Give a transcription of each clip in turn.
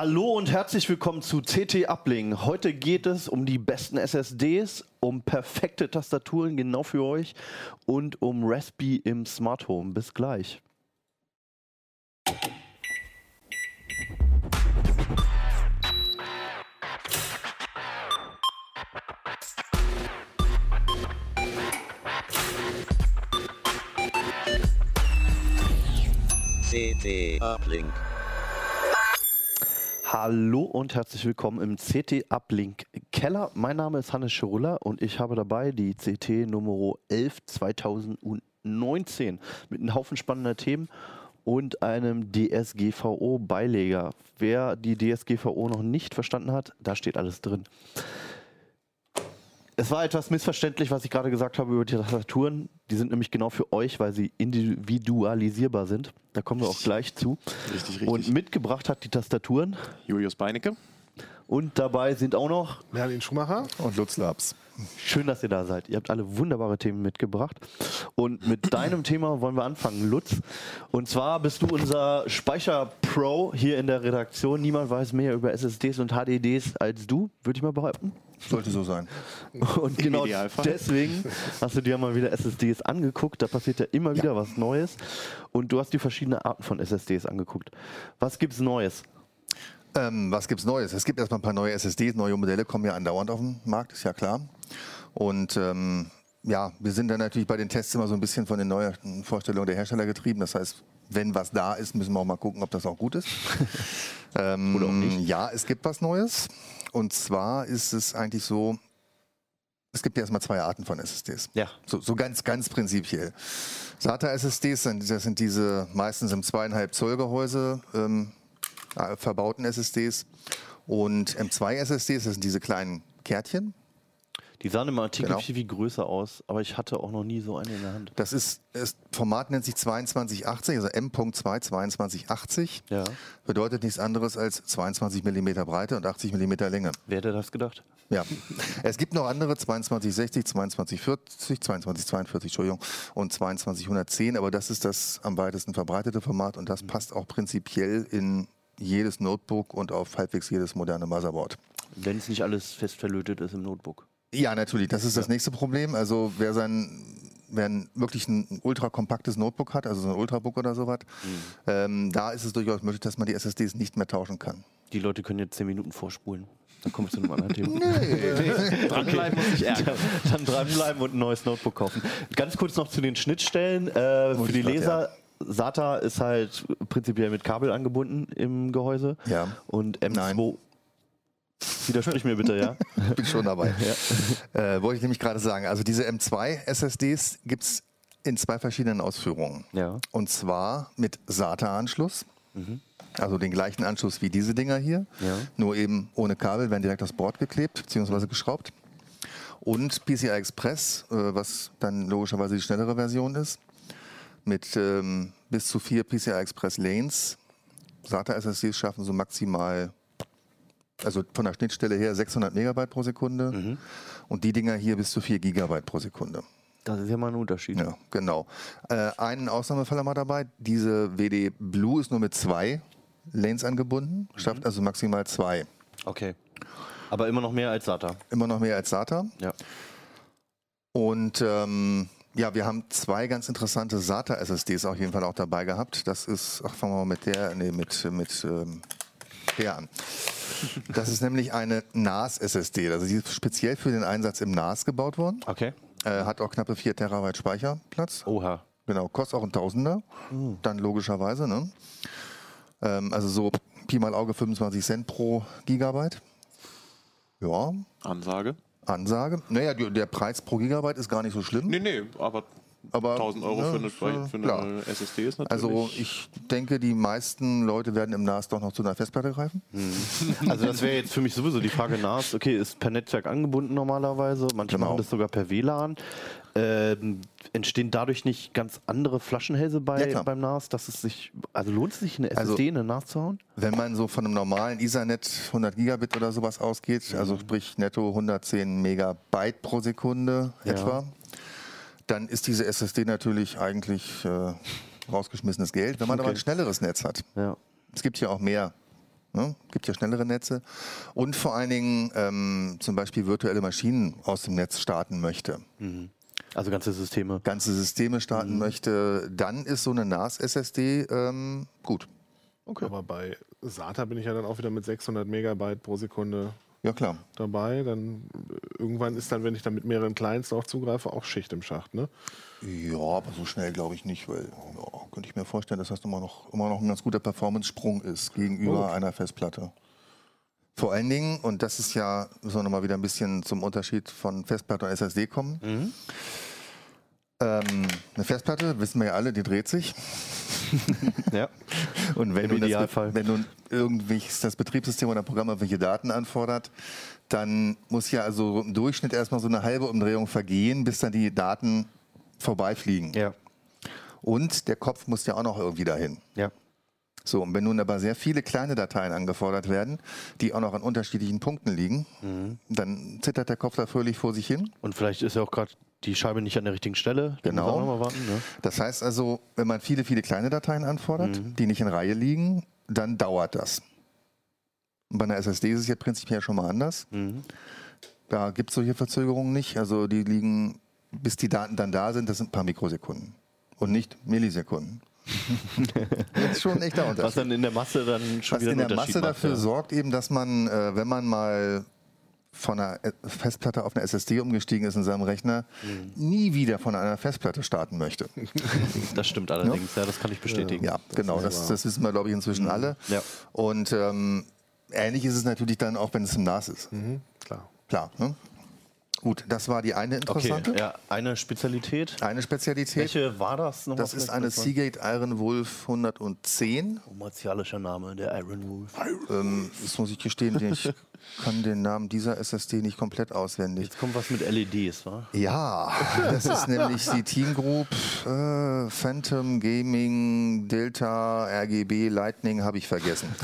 Hallo und herzlich willkommen zu CT Uplink. Heute geht es um die besten SSDs, um perfekte Tastaturen genau für euch und um Raspi im Smart Home. Bis gleich. CT Uplink. Hallo und herzlich willkommen im CT Uplink Keller. Mein Name ist Hannes Schirulla und ich habe dabei die CT Nummer 11 2019 mit einem Haufen spannender Themen und einem DSGVO-Beileger. Wer die DSGVO noch nicht verstanden hat, da steht alles drin. Es war etwas missverständlich, was ich gerade gesagt habe über die Tastaturen. Die sind nämlich genau für euch, weil sie individualisierbar sind. Da kommen wir auch gleich zu. Richtig, richtig. Und mitgebracht hat die Tastaturen. Julius Beinecke. Und dabei sind auch noch, Merlin Schumacher. Und Lutz Labs. schön, dass ihr da seid. Ihr habt alle wunderbare Themen mitgebracht. Und mit deinem Thema wollen wir anfangen, Lutz. Und zwar bist du unser Speicher-Pro hier in der Redaktion. Niemand weiß mehr über SSDs und HDDs als du, würde ich mal behaupten. Sollte so sein. Und genau deswegen hast du dir mal wieder SSDs angeguckt. Da passiert ja immer wieder was Neues. Und du hast die verschiedenen Arten von SSDs angeguckt. Was gibt's Neues? Ähm, was gibt's Neues? Es gibt erstmal ein paar neue SSDs, neue Modelle kommen ja andauernd auf den Markt, ist ja klar. Und ähm, ja, wir sind dann natürlich bei den Tests immer so ein bisschen von den neuen Vorstellungen der Hersteller getrieben. Das heißt, wenn was da ist, müssen wir auch mal gucken, ob das auch gut ist. ähm, Oder auch nicht. Ja, es gibt was Neues. Und zwar ist es eigentlich so, es gibt ja erstmal zwei Arten von SSDs. Ja. So, so ganz, ganz prinzipiell. SATA-SSDs, das sind diese meistens im zweieinhalb Zoll Gehäuse ähm, äh, verbauten SSDs. Und M2-SSDs, das sind diese kleinen Kärtchen. Die sahen im Artikel Genau. viel, viel größer aus, aber ich hatte auch noch nie so eine in der Hand. Das ist, das Format nennt sich 2280, also M.2 2280. Ja. Bedeutet nichts anderes als 22 mm Breite und 80 mm Länge. Wer hätte das gedacht? Ja. es gibt noch andere 2260, 2240, 2242, Entschuldigung, und 2210, aber das ist das am weitesten verbreitete Format und das passt auch prinzipiell in jedes Notebook und auf halbwegs jedes moderne Motherboard. Wenn es nicht alles fest verlötet ist im Notebook. Ja, natürlich, das ist das nächste Problem. Also wer sein Wer ein, wirklich ein ultra kompaktes Notebook hat, also so ein Ultrabook oder sowas, ähm, da ist es durchaus möglich, dass man die SSDs nicht mehr tauschen kann. Die Leute können jetzt zehn Minuten vorspulen. Dann kommen wir zu einem anderen Thema. Dranbleiben muss ich ärgern. Dann dranbleiben und ein neues Notebook kaufen. Ganz kurz noch zu den Schnittstellen. Äh, für ich die Leser, SATA ist halt prinzipiell mit Kabel angebunden im Gehäuse. Ja. Und M2. Nein. Widersprich mir bitte, ja. Bin schon dabei. Äh, wollte ich nämlich gerade sagen. Also diese M2 SSDs gibt es in zwei verschiedenen Ausführungen. Ja. Und zwar mit SATA-Anschluss. Also den gleichen Anschluss wie diese Dinger hier. Ja. Nur eben ohne Kabel, werden direkt aufs Board geklebt bzw. geschraubt. Und PCI Express, äh, was dann logischerweise die schnellere Version ist, mit ähm, bis zu vier PCI Express Lanes. SATA-SSDs schaffen so maximal, also von der Schnittstelle her 600 Megabyte pro Sekunde. Und die Dinger hier bis zu 4 Gigabyte pro Sekunde. Das ist ja mal ein Unterschied. Ja, genau. Äh, einen Ausnahmefall haben wir dabei. Diese WD Blue ist nur mit zwei Lanes angebunden, schafft also maximal zwei. Okay. Aber immer noch mehr als SATA. Immer noch mehr als SATA. Ja. Und ähm, ja, wir haben zwei ganz interessante SATA-SSDs auf jeden Fall auch dabei gehabt. Das ist, ach, fangen wir mal mit der, nee, mit, mit ähm, der an. Das ist nämlich eine NAS-SSD. Also die ist speziell für den Einsatz im NAS gebaut worden. Okay. Äh, hat auch knappe 4 Terabyte Speicherplatz. Oha. Genau, kostet auch ein Tausender. Dann logischerweise, ne? Ähm, also so Pi mal Auge 25 Cent pro Gigabyte. Ja, Ansage. Ansage. Naja, der Preis pro Gigabyte ist gar nicht so schlimm. Nee, nee, aber Aber, 1000 Euro ne, für eine, äh, für eine klar. SSD ist natürlich. Also ich denke, die meisten Leute werden im NAS doch noch zu einer Festplatte greifen. Also das wäre jetzt für mich sowieso die Frage NAS. Okay, ist per Netzwerk angebunden normalerweise. Manche Genau. machen das sogar per WLAN. Ähm, entstehen dadurch nicht ganz andere Flaschenhälse bei, Ja, beim NAS, dass es sich, also lohnt es sich eine SSD Also- in eine NAS zu hauen? Wenn man so von einem normalen Ethernet 100 Gigabit oder sowas ausgeht, also sprich netto 110 Megabyte pro Sekunde Ja. etwa, dann ist diese SSD natürlich eigentlich äh, rausgeschmissenes Geld, wenn man aber ein Okay. schnelleres Netz hat. Ja. Es gibt hier auch mehr Ne? Gibt ja schnellere Netze. Und vor allen Dingen ähm, zum Beispiel virtuelle Maschinen aus dem Netz starten möchte. Also ganze Systeme. Ganze Systeme starten möchte, dann ist so eine NAS-SSD ähm, gut. Aber bei SATA bin ich ja dann auch wieder mit 600 Megabyte pro Sekunde Ja, klar. dabei. Dann äh, irgendwann ist dann, wenn ich dann mit mehreren Clients auch zugreife, auch Schicht im Schacht. Ne? Ja, aber so schnell glaube ich nicht, weil ja, könnte ich mir vorstellen, dass das immer noch, immer noch ein ganz guter Performance-Sprung ist gegenüber Gut. einer Festplatte. Vor allen Dingen, und das ist ja, müssen wir nochmal wieder ein bisschen zum Unterschied von Festplatte und SSD kommen. Mhm. Ähm, eine Festplatte, wissen wir ja alle, die dreht sich. Ja. Und wenn Im nun, das, wenn nun irgendwie das Betriebssystem oder Programm irgendwelche Daten anfordert, dann muss ja also im Durchschnitt erstmal so eine halbe Umdrehung vergehen, bis dann die Daten vorbeifliegen. Ja. Und der Kopf muss ja auch noch irgendwie dahin. Ja. So, und wenn nun aber sehr viele kleine Dateien angefordert werden, die auch noch an unterschiedlichen Punkten liegen, Mhm. dann zittert der Kopf da fröhlich vor sich hin. Und vielleicht ist ja auch gerade die Scheibe nicht an der richtigen Stelle. Die Genau. warten, ne? Das heißt also, wenn man viele, viele kleine Dateien anfordert, Mhm. die nicht in Reihe liegen, dann dauert das. Und bei einer SSD ist es ja prinzipiell schon mal anders. Mhm. Da gibt es solche Verzögerungen nicht. Also die liegen, bis die Daten dann da sind, das sind ein paar Mikrosekunden. Und nicht Millisekunden. das ist schon ein echter Unterschied. Was dann in der Masse dann schon Was wieder in der Masse macht, dafür ja. sorgt eben, dass man, äh, wenn man mal von einer Festplatte auf eine SSD umgestiegen ist in seinem Rechner, Mhm. nie wieder von einer Festplatte starten möchte. Das stimmt allerdings, ja, das kann ich bestätigen. Ja, genau, das, das wissen wir, glaube ich, inzwischen alle. Ja. Und ähm, ähnlich ist es natürlich dann auch, wenn es im NAS ist. Mhm, klar. Klar. Ne? Gut, das war die eine Okay, interessante. ja, eine Spezialität. Eine Spezialität. Welche war das nochmal? Das ist eine Seagate Iron Wolf 110. Martialischer Name, der Iron Wolf. Ähm, das muss ich gestehen, ich kann den Namen dieser SSD nicht komplett auswendig. Jetzt kommt was mit LEDs, wa? Ja, das ist nämlich die Team Group äh, Phantom Gaming Delta RGB Lightning habe ich vergessen.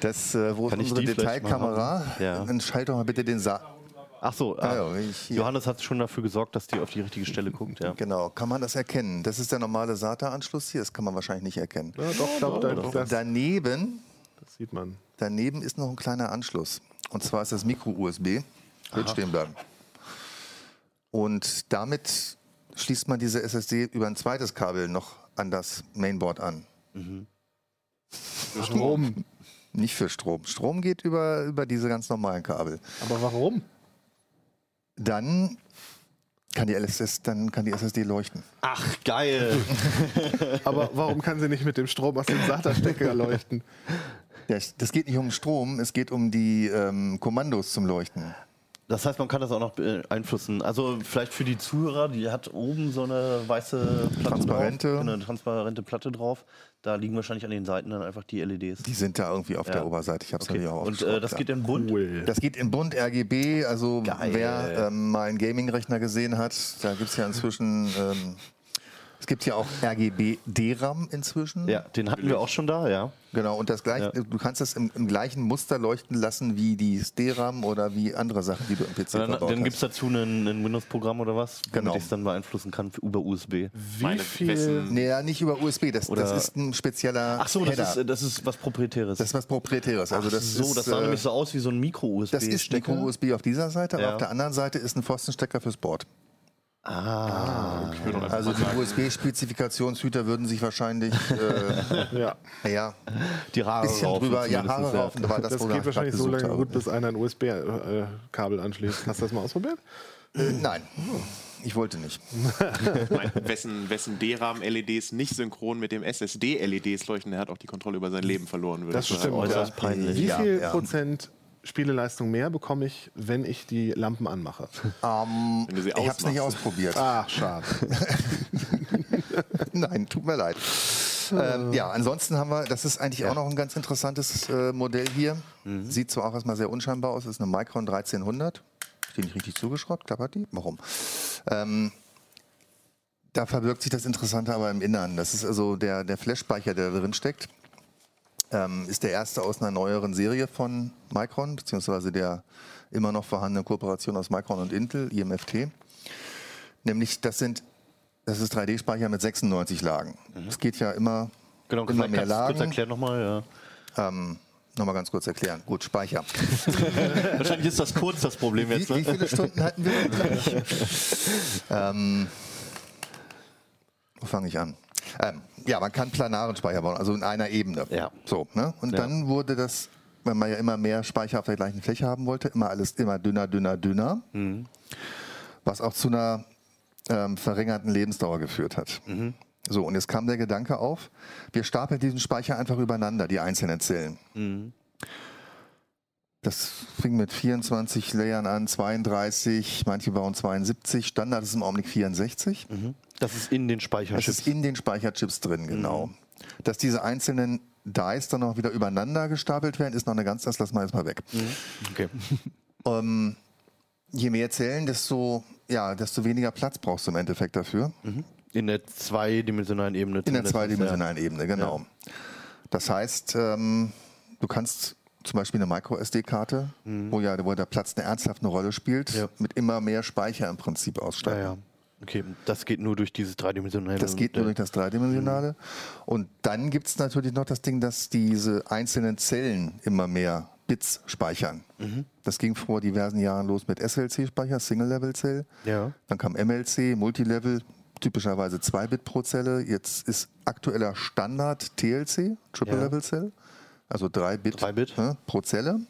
Das, äh, wo ist Kann ich unsere die vielleicht mal Detailkamera? Ja. Dann schalt doch mal bitte den Sa Ach so, Ah, ah, ja, ich-. Johannes hat schon dafür gesorgt, dass die auf die richtige Stelle guckt, ja. Genau, kann man das erkennen? Das ist der normale SATA-Anschluss hier, das kann man wahrscheinlich nicht erkennen. Ja, doch, glaub, da, das, Daneben, das sieht man. Daneben ist noch ein kleiner Anschluss. Und zwar ist das Micro-USB. Wird stehen bleiben. Und damit schließt man diese SSD über ein zweites Kabel noch an das Mainboard an. Strom. Nicht für Strom. Strom geht über, über diese ganz normalen Kabel. Aber warum? Dann kann die, LSS, dann kann die SSD leuchten. Ach, geil. Aber warum kann sie nicht mit dem Strom aus dem SATA-Stecker leuchten? Das, das geht nicht um Strom, es geht um die ähm, Kommandos zum Leuchten. Das heißt, man kann das auch noch beeinflussen. Also vielleicht für die Zuhörer, die hat oben so eine weiße Platte Transparente. drauf, eine transparente Platte drauf. Da liegen wahrscheinlich an den Seiten dann einfach die LEDs. Die sind da irgendwie auf Ja. der Oberseite. Ich habe es okay. natürlich auch Und äh, das geht in bunt. Cool. Das geht in bunt RGB, also Geil. wer ähm, mal einen Gaming-Rechner gesehen hat, da gibt es ja inzwischen, ähm, es gibt ja auch RGB DRAM inzwischen. Ja, den hatten wir auch schon da, ja. Genau, und das gleiche, Ja. du kannst das im, im gleichen Muster leuchten lassen wie die DRAM oder wie andere Sachen, die du im PC Dann, verbaut dann gibt es dazu ein, ein Windows-Programm oder was, Genau. damit ich es dann beeinflussen kann über USB. Wie Meine viel? Wessen- Nee, ja, nicht über USB, das, das ist ein spezieller Ach so, das Header. ist, das ist was Proprietäres. das ist was Proprietäres. Also das so, ist, das sah äh, nämlich so aus wie so ein Micro-USB. Das ist Micro-USB auf dieser Seite, aber Ja. auf der anderen Seite ist ein Pfostenstecker fürs Board. Ah, Ich würde doch einfach Also mal die USB-Spezifikationshüter würden sich wahrscheinlich, äh, Ja, ja, die Haare bisschen raufen drüber, ja, Haare raufen, das, das geht ich wahrscheinlich so lange habe. gut, bis einer ein USB-Kabel anschließt. Hast du das mal ausprobiert? Äh, nein, ich wollte nicht. mein, wessen, wessen DRAM-LEDs nicht synchron mit dem SSD-LEDs leuchten, der hat auch die Kontrolle über sein Leben verloren. würde Das ich sagen. stimmt. äußerst ja. peinlich. Wie Ja, viel ja. Prozent Spieleleistung mehr bekomme ich, wenn ich die Lampen anmache? Ähm, Wenn du sie ich habe es nicht ausprobiert. Ach, schade. Nein, tut mir leid. Ähm, ja, ansonsten haben wir, das ist eigentlich auch noch ein ganz interessantes äh, Modell hier. Sieht zwar auch erstmal sehr unscheinbar aus, ist eine Micron 1300. Steht nicht richtig zugeschraubt, klappert die? Warum? Ähm, da verbirgt sich das Interessante aber im Innern. Das ist also der, der Flash-Speicher, der da drin steckt. Ähm, ist der erste aus einer neueren Serie von Micron, beziehungsweise der immer noch vorhandenen Kooperation aus Micron und Intel, IMFT. Nämlich, das sind, das ist 3D-Speicher mit 96 Lagen. Es geht ja immer Genau, immer mehr du kurz Lagen. erklären nochmal. Ja. Ähm, Nochmal ganz kurz erklären. Gut, Speicher. Wahrscheinlich ist das kurz das Problem Wie, jetzt. wie Ne? viele Stunden hatten wir denn gleich? ähm, wo fange ich an? Ähm, ja, man kann planaren Speicher bauen, also in einer Ebene. Ja. So, ne? Und Ja. dann wurde das, weil man ja immer mehr Speicher auf der gleichen Fläche haben wollte, immer alles immer dünner, dünner, dünner. Mhm. Was auch zu einer ähm, verringerten Lebensdauer geführt hat. Mhm. So, und jetzt kam der Gedanke auf, wir stapeln diesen Speicher einfach übereinander, die einzelnen Zellen. Mhm. Das fing mit 24 Layern an, 32, manche bauen 72, Standard ist im Augenblick 64. Mhm. Das ist in den Das Speicherchips. ist in den Speicherchips drin, genau. Dass diese einzelnen Dice dann noch wieder übereinander gestapelt werden, ist noch eine ganz, das lassen wir jetzt mal weg. Okay. Ähm, je mehr Zellen, desto, ja, desto weniger Platz brauchst du im Endeffekt dafür. In der zweidimensionalen Ebene. In der zweidimensionalen Ebene, genau. Das heißt, ähm, du kannst zum Beispiel eine Micro-SD-Karte, wo ja wo der Platz eine ernsthafte Rolle spielt, Mhm. Ja. mit immer mehr Speicher im Prinzip Ja, ausstatten. ja, ja. Okay, das geht nur durch dieses dreidimensionale. Das geht nur durch das Dreidimensionale. Mhm. Und dann gibt es natürlich noch das Ding, dass diese einzelnen Zellen immer mehr Bits speichern. Mhm. Das ging vor diversen Jahren los mit SLC-Speicher, Single-Level-Cell. Ja. Dann kam MLC, Multilevel, typischerweise 2 Bit pro Zelle. Jetzt ist aktueller Standard TLC, Triple Ja. Level Cell, also 3 Bit, Drei Bit. Ne, pro Zelle.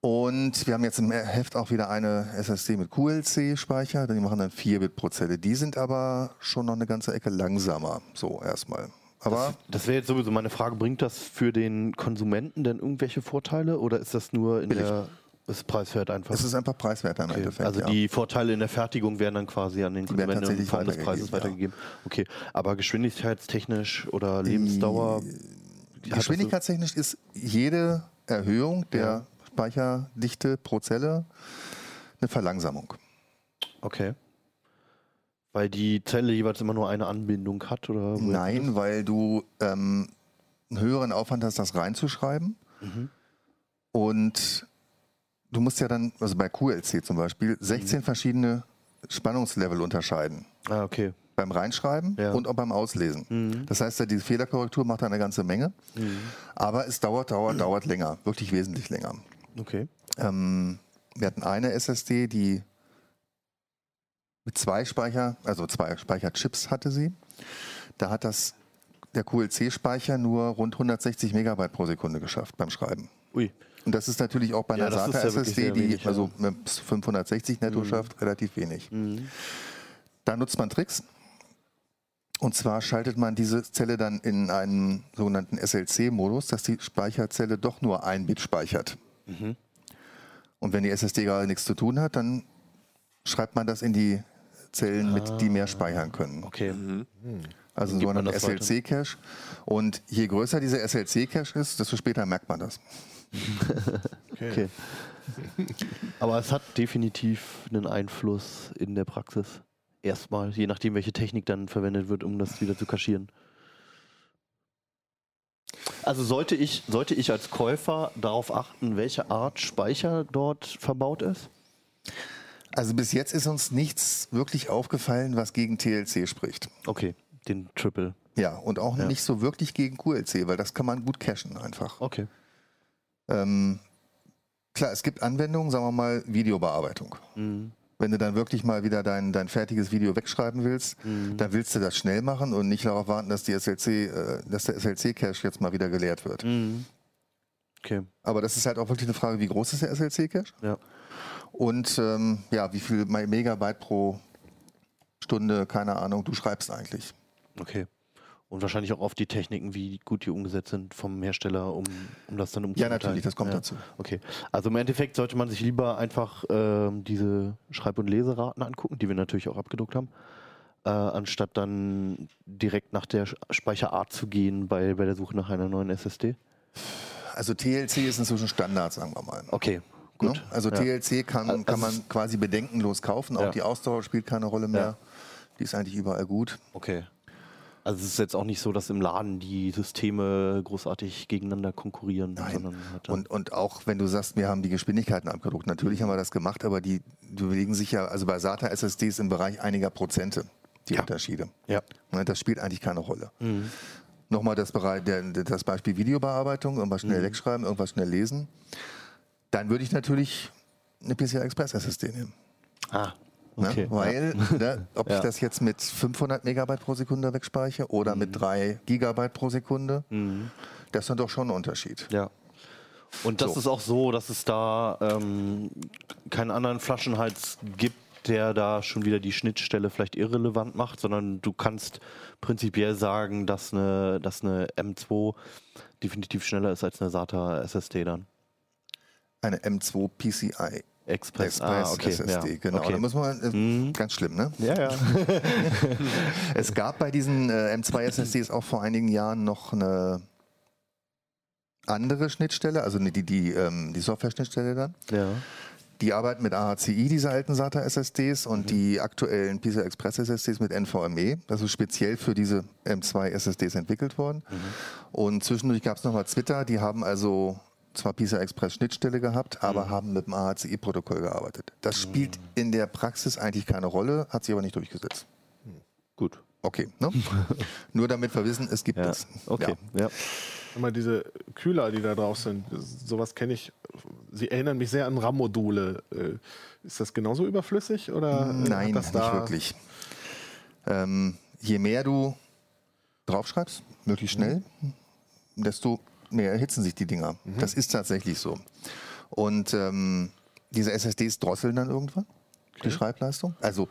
Und wir haben jetzt im Heft auch wieder eine SSD mit QLC-Speicher, die machen dann 4 Bit pro Zelle. Die sind aber schon noch eine ganze Ecke langsamer, so erstmal. Aber Das wäre jetzt sowieso meine Frage, bringt das für den Konsumenten denn irgendwelche Vorteile oder ist das nur in Billig. der ist preiswert einfach? es ist einfach preiswerter im okay. Endeffekt. Also ja. die Vorteile in der Fertigung werden dann quasi an den Die Konsumenten in Form des Preises weitergegeben, weitergegeben. Okay, aber geschwindigkeitstechnisch oder Lebensdauer? das so- Geschwindigkeitstechnisch ist jede Erhöhung der Ja. Speicherdichte pro Zelle eine Verlangsamung. Okay. Weil die Zelle jeweils immer nur eine Anbindung hat oder? Nein, weil du ähm, einen höheren Aufwand hast, das reinzuschreiben. Mhm. Und du musst ja dann, also bei QLC zum Beispiel, 16 verschiedene Spannungslevel unterscheiden. Ah, okay. Beim Reinschreiben Ja. und auch beim Auslesen. Mhm. Das heißt, ja, die Fehlerkorrektur macht da eine ganze Menge. Mhm. Aber es dauert, dauert, dauert länger. Wirklich wesentlich länger. Okay. Ähm, wir hatten eine SSD, die mit zwei Speicher, also zwei Speicherchips hatte sie. Da hat das der QLC-Speicher nur rund 160 Megabyte pro Sekunde geschafft beim Schreiben. Ui. Und das ist natürlich auch bei Ja, einer ja SATA-SSD, sehr die wenig, ja. also mit 560 netto schafft, relativ wenig. Mhm. Da nutzt man Tricks. Und zwar schaltet man diese Zelle dann in einen sogenannten SLC-Modus, dass die Speicherzelle doch nur ein Bit speichert. Mhm. Und wenn die SSD gerade nichts zu tun hat, dann schreibt man das in die Zellen mit, die mehr speichern können. Okay. Also Dann so gibt man einen. SLC-Cache. Und je größer dieser SLC-Cache ist, desto später merkt man das. Okay. Aber es hat definitiv einen Einfluss in der Praxis. Erstmal, je nachdem, welche Technik dann verwendet wird, um das wieder zu kaschieren. Also sollte ich, sollte ich als Käufer darauf achten, welche Art Speicher dort verbaut ist? Also bis jetzt ist uns nichts wirklich aufgefallen, was gegen TLC spricht. Okay, den Triple. Ja, und auch Ja. nicht so wirklich gegen QLC, weil das kann man gut cachen einfach. Okay. Ähm, klar, es gibt Anwendungen, sagen wir mal Videobearbeitung. Mhm. Wenn du dann wirklich mal wieder dein, dein fertiges Video wegschreiben willst, Mhm. dann willst du das schnell machen und nicht darauf warten, dass, die SLC, äh, dass der SLC-Cache jetzt mal wieder geleert wird. Mhm. Okay. Aber das ist halt auch wirklich eine Frage, wie groß ist der SLC-Cache? Ja. Und ähm, ja, wie viel Megabyte pro Stunde, keine Ahnung, du schreibst eigentlich. Okay. Und wahrscheinlich auch auf die Techniken, wie gut die umgesetzt sind vom Hersteller, um, um das dann Ja, umzuverteilen. natürlich, das kommt ja. dazu. Okay. Also im Endeffekt sollte man sich lieber einfach ähm, diese Schreib- und Leseraten angucken, die wir natürlich auch abgedruckt haben, äh, anstatt dann direkt nach der Speicherart zu gehen bei, bei der Suche nach einer neuen SSD. Also TLC ist inzwischen Standard, sagen wir mal. Okay, gut. Ne? Also Ja. TLC kann, Also kann man quasi bedenkenlos kaufen. Auch Ja. die Ausdauer spielt keine Rolle mehr. Ja. Die ist eigentlich überall gut. Okay. Also es ist jetzt auch nicht so, dass im Laden die Systeme großartig gegeneinander konkurrieren, Nein. dann- Und, und auch wenn du sagst, wir haben die Geschwindigkeiten abgedruckt, natürlich haben wir das gemacht, aber die, die bewegen sich ja, also bei SATA SSDs im Bereich einiger Prozente, die Ja. Unterschiede. ja. Ne, Das spielt eigentlich keine Rolle. Mhm. Nochmal das, Berei- der, das Beispiel Videobearbeitung, irgendwas schnell wegschreiben, irgendwas schnell lesen. Dann würde ich natürlich eine PCI Express SSD nehmen. Ah, Ne? okay. Weil, ne, ob Ja. ich das jetzt mit 500 Megabyte pro Sekunde wegspeichere oder Mhm. mit 3 Gigabyte pro Sekunde, das ist dann doch schon ein Unterschied. Ja. Und das So. ist auch so, dass es da ähm, keinen anderen Flaschenhals gibt, der da schon wieder die Schnittstelle vielleicht irrelevant macht, sondern du kannst prinzipiell sagen, dass eine, dass eine M2 definitiv schneller ist als eine SATA SSD dann. Eine M2 PCI Express, Express ah, okay, SSD, ja. genau. Okay. Da muss man, äh, Mhm. ganz schlimm, ne? Ja, ja. Es gab bei diesen äh, M2 SSDs auch vor einigen Jahren noch eine andere Schnittstelle, also die, die, ähm, die Software-Schnittstelle dann. ja. Die arbeiten mit AHCI, diese alten SATA SSDs, und Mhm. die aktuellen PCI Express SSDs mit NVMe. Das ist speziell für diese M2 SSDs entwickelt worden. Mhm. Und zwischendurch gab es nochmal Twitter, die haben also zwar PCI Express Schnittstelle gehabt, aber Mhm. haben mit dem AHCI-Protokoll gearbeitet. Das spielt in der Praxis eigentlich keine Rolle, hat sich aber nicht durchgesetzt. Gut. Okay, ne? Nur damit wir wissen, es gibt Ja. es. Okay. Ja. Immer diese Kühler, die da drauf sind, sowas kenne ich. Sie erinnern mich sehr an RAM-Module. Äh, Ist das genauso überflüssig oder äh, Nein, das nicht wirklich. Ähm, je mehr du draufschreibst, möglichst schnell, desto mehr erhitzen sich die Dinger. Das ist tatsächlich so. Und ähm, diese SSDs drosseln dann irgendwann die Schreibleistung. Also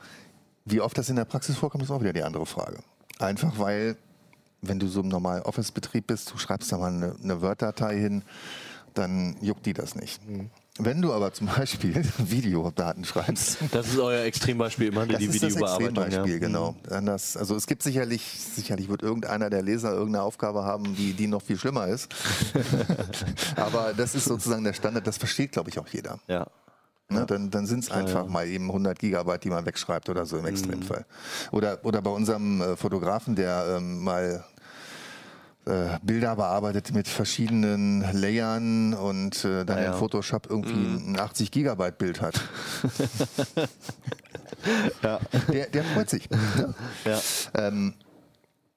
wie oft das in der Praxis vorkommt, ist auch wieder die andere Frage. Einfach weil, wenn du so im normalen Office-Betrieb bist, du schreibst da mal eine, eine Word-Datei hin, dann juckt die das nicht. Wenn du aber zum Beispiel Videodaten schreibst, Das ist euer Extrembeispiel immer, das die ist das Videobearbeitung. Extrembeispiel, ja. genau. Anders, also es gibt sicherlich, sicherlich wird irgendeiner der Leser irgendeine Aufgabe haben, die, die noch viel schlimmer ist. Aber das ist sozusagen der Standard, das versteht, glaube ich, auch jeder. Ja. Ne? Dann, dann sind es einfach ja. mal eben 100 Gigabyte, die man wegschreibt oder Mhm. so im Extremfall. Oder, oder bei unserem äh, Fotografen, der ähm, mal äh, Bilder bearbeitet mit verschiedenen Layern und äh, dann Ja, ja. in Photoshop irgendwie Mhm. ein 80 Gigabyte Bild hat. Ja. Der, der freut sich. Ja. Ähm,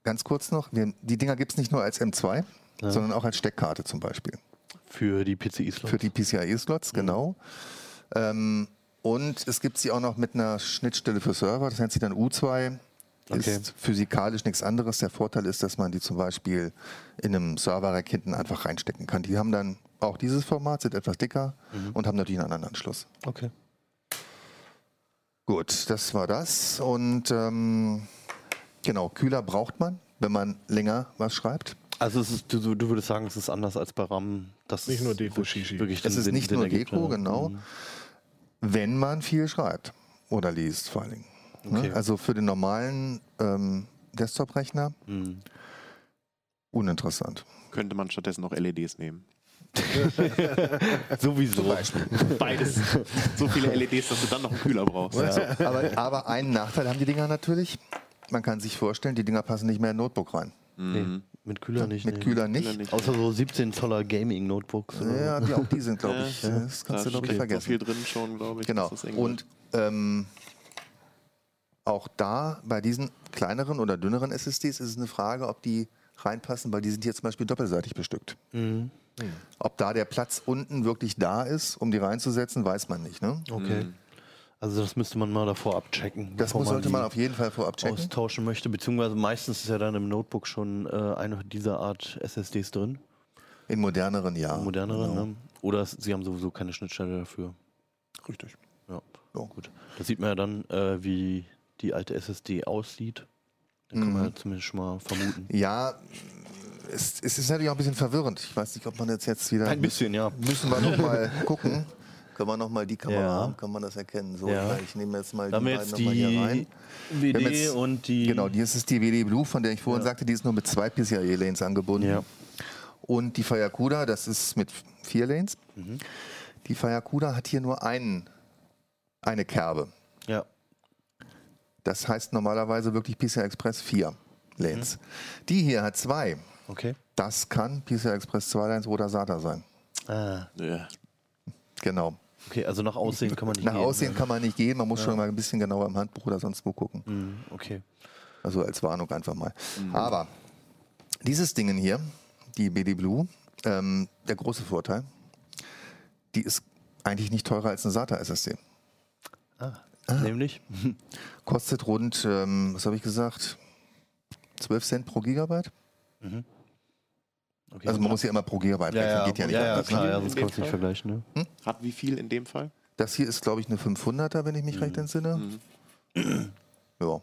ganz kurz noch, wir, die Dinger gibt es nicht nur als M2, sondern auch als Steckkarte zum Beispiel. Für die PCI-Slots. Für die PCIe-Slots, genau. Ähm, und es gibt sie auch noch mit einer Schnittstelle für Server, das nennt sich dann U2. Okay. Ist physikalisch nichts anderes. Der Vorteil ist, dass man die zum Beispiel in einem Server-Rack hinten einfach reinstecken kann. Die haben dann auch dieses Format, sind etwas dicker und haben natürlich einen anderen Anschluss. Okay. Gut, das war das. Und ähm, genau, Kühler braucht man, wenn man länger was schreibt. Also es ist, du, du würdest sagen, es ist anders als bei RAM. Das Nicht ist nur Deko, wirklich- Shishi. wirklich Es ist nicht Sinn nur Deko, genau. Mhm. Wenn man viel schreibt oder liest vor allen Dingen. Ne? Okay. Also für den normalen ähm, Desktop-Rechner Mhm. uninteressant. Könnte man stattdessen noch LEDs nehmen. Sowieso. Beides. so viele LEDs, dass du dann noch einen Kühler brauchst. aber, aber einen Nachteil haben die Dinger natürlich. Man kann sich vorstellen, die Dinger passen nicht mehr in ein Notebook rein. Nee, mit Kühler nicht. Mit nee. Kühler nicht. Kühler nicht. Außer so 17 Zoller Gaming-Notebooks. oder Ja, die, auch die sind, glaube ich. Ja, Das kannst du, da glaube ich, steckt so vergessen. viel drin schon, glaube ich. Genau. Und ähm, auch da bei diesen kleineren oder dünneren SSDs ist es eine Frage, ob die reinpassen, weil die sind hier zum Beispiel doppelseitig bestückt. Mhm. Ob da der Platz unten wirklich da ist, um die reinzusetzen, weiß man nicht. Ne? Okay. Also das müsste man mal davor abchecken. Das muss, sollte man auf jeden Fall vorab checken. austauschen möchte, beziehungsweise meistens ist ja dann im Notebook schon äh, eine dieser Art SSDs drin, In moderneren, ja. moderneren. genau. Ne? Oder sie haben sowieso keine Schnittstelle dafür. Richtig. Ja, Ja. gut. Da sieht man ja dann, äh, wie die alte SSD aussieht. Dann kann man ja zumindest schon mal vermuten. Ja, es, es ist natürlich auch ein bisschen verwirrend. Ich weiß nicht, ob man jetzt, jetzt wieder. Ein bisschen, ja. Müssen wir nochmal gucken. Können wir nochmal die Kamera Ja. haben? Kann man das erkennen? So, Ja. ich nehme jetzt mal Da haben die beiden nochmal hier rein. WD jetzt- und die. Genau, die ist die WD Blue, von der ich vorhin Ja. sagte, die ist nur mit zwei PCIe-Lanes angebunden. Ja. Und die Fayakuda, das ist mit vier Lanes. Mhm. Die Fayakuda hat hier nur einen, eine Kerbe. Ja. Das heißt normalerweise wirklich PCI Express 4 Lanes. Mhm. Die hier hat zwei. Okay. Das kann PCI Express 2 Lanes oder SATA sein. Ah, Ja. Genau. okay, also nach Aussehen kann man nicht Nach gehen, Aussehen ne? kann man nicht gehen, man muss schon mal ein bisschen genauer im Handbuch oder sonst wo gucken. Mhm, Okay. Also als Warnung einfach mal. Mhm. Aber Dieses Ding hier, die BD Blue, ähm, der große Vorteil, die ist eigentlich nicht teurer als eine SATA SSD. Nämlich? Kostet rund, ähm, was habe ich gesagt, 12 Cent pro Gigabyte. Okay. Also man muss ja immer pro Gigabyte ja, rechnen, ja, geht ja nicht ja, ja, klar, ja, sonst kannst du nicht vergleichen. Ne? Hat wie viel in dem Fall? Das hier ist, glaube ich, eine 500er, wenn ich mich Mhm. recht entsinne. Ja,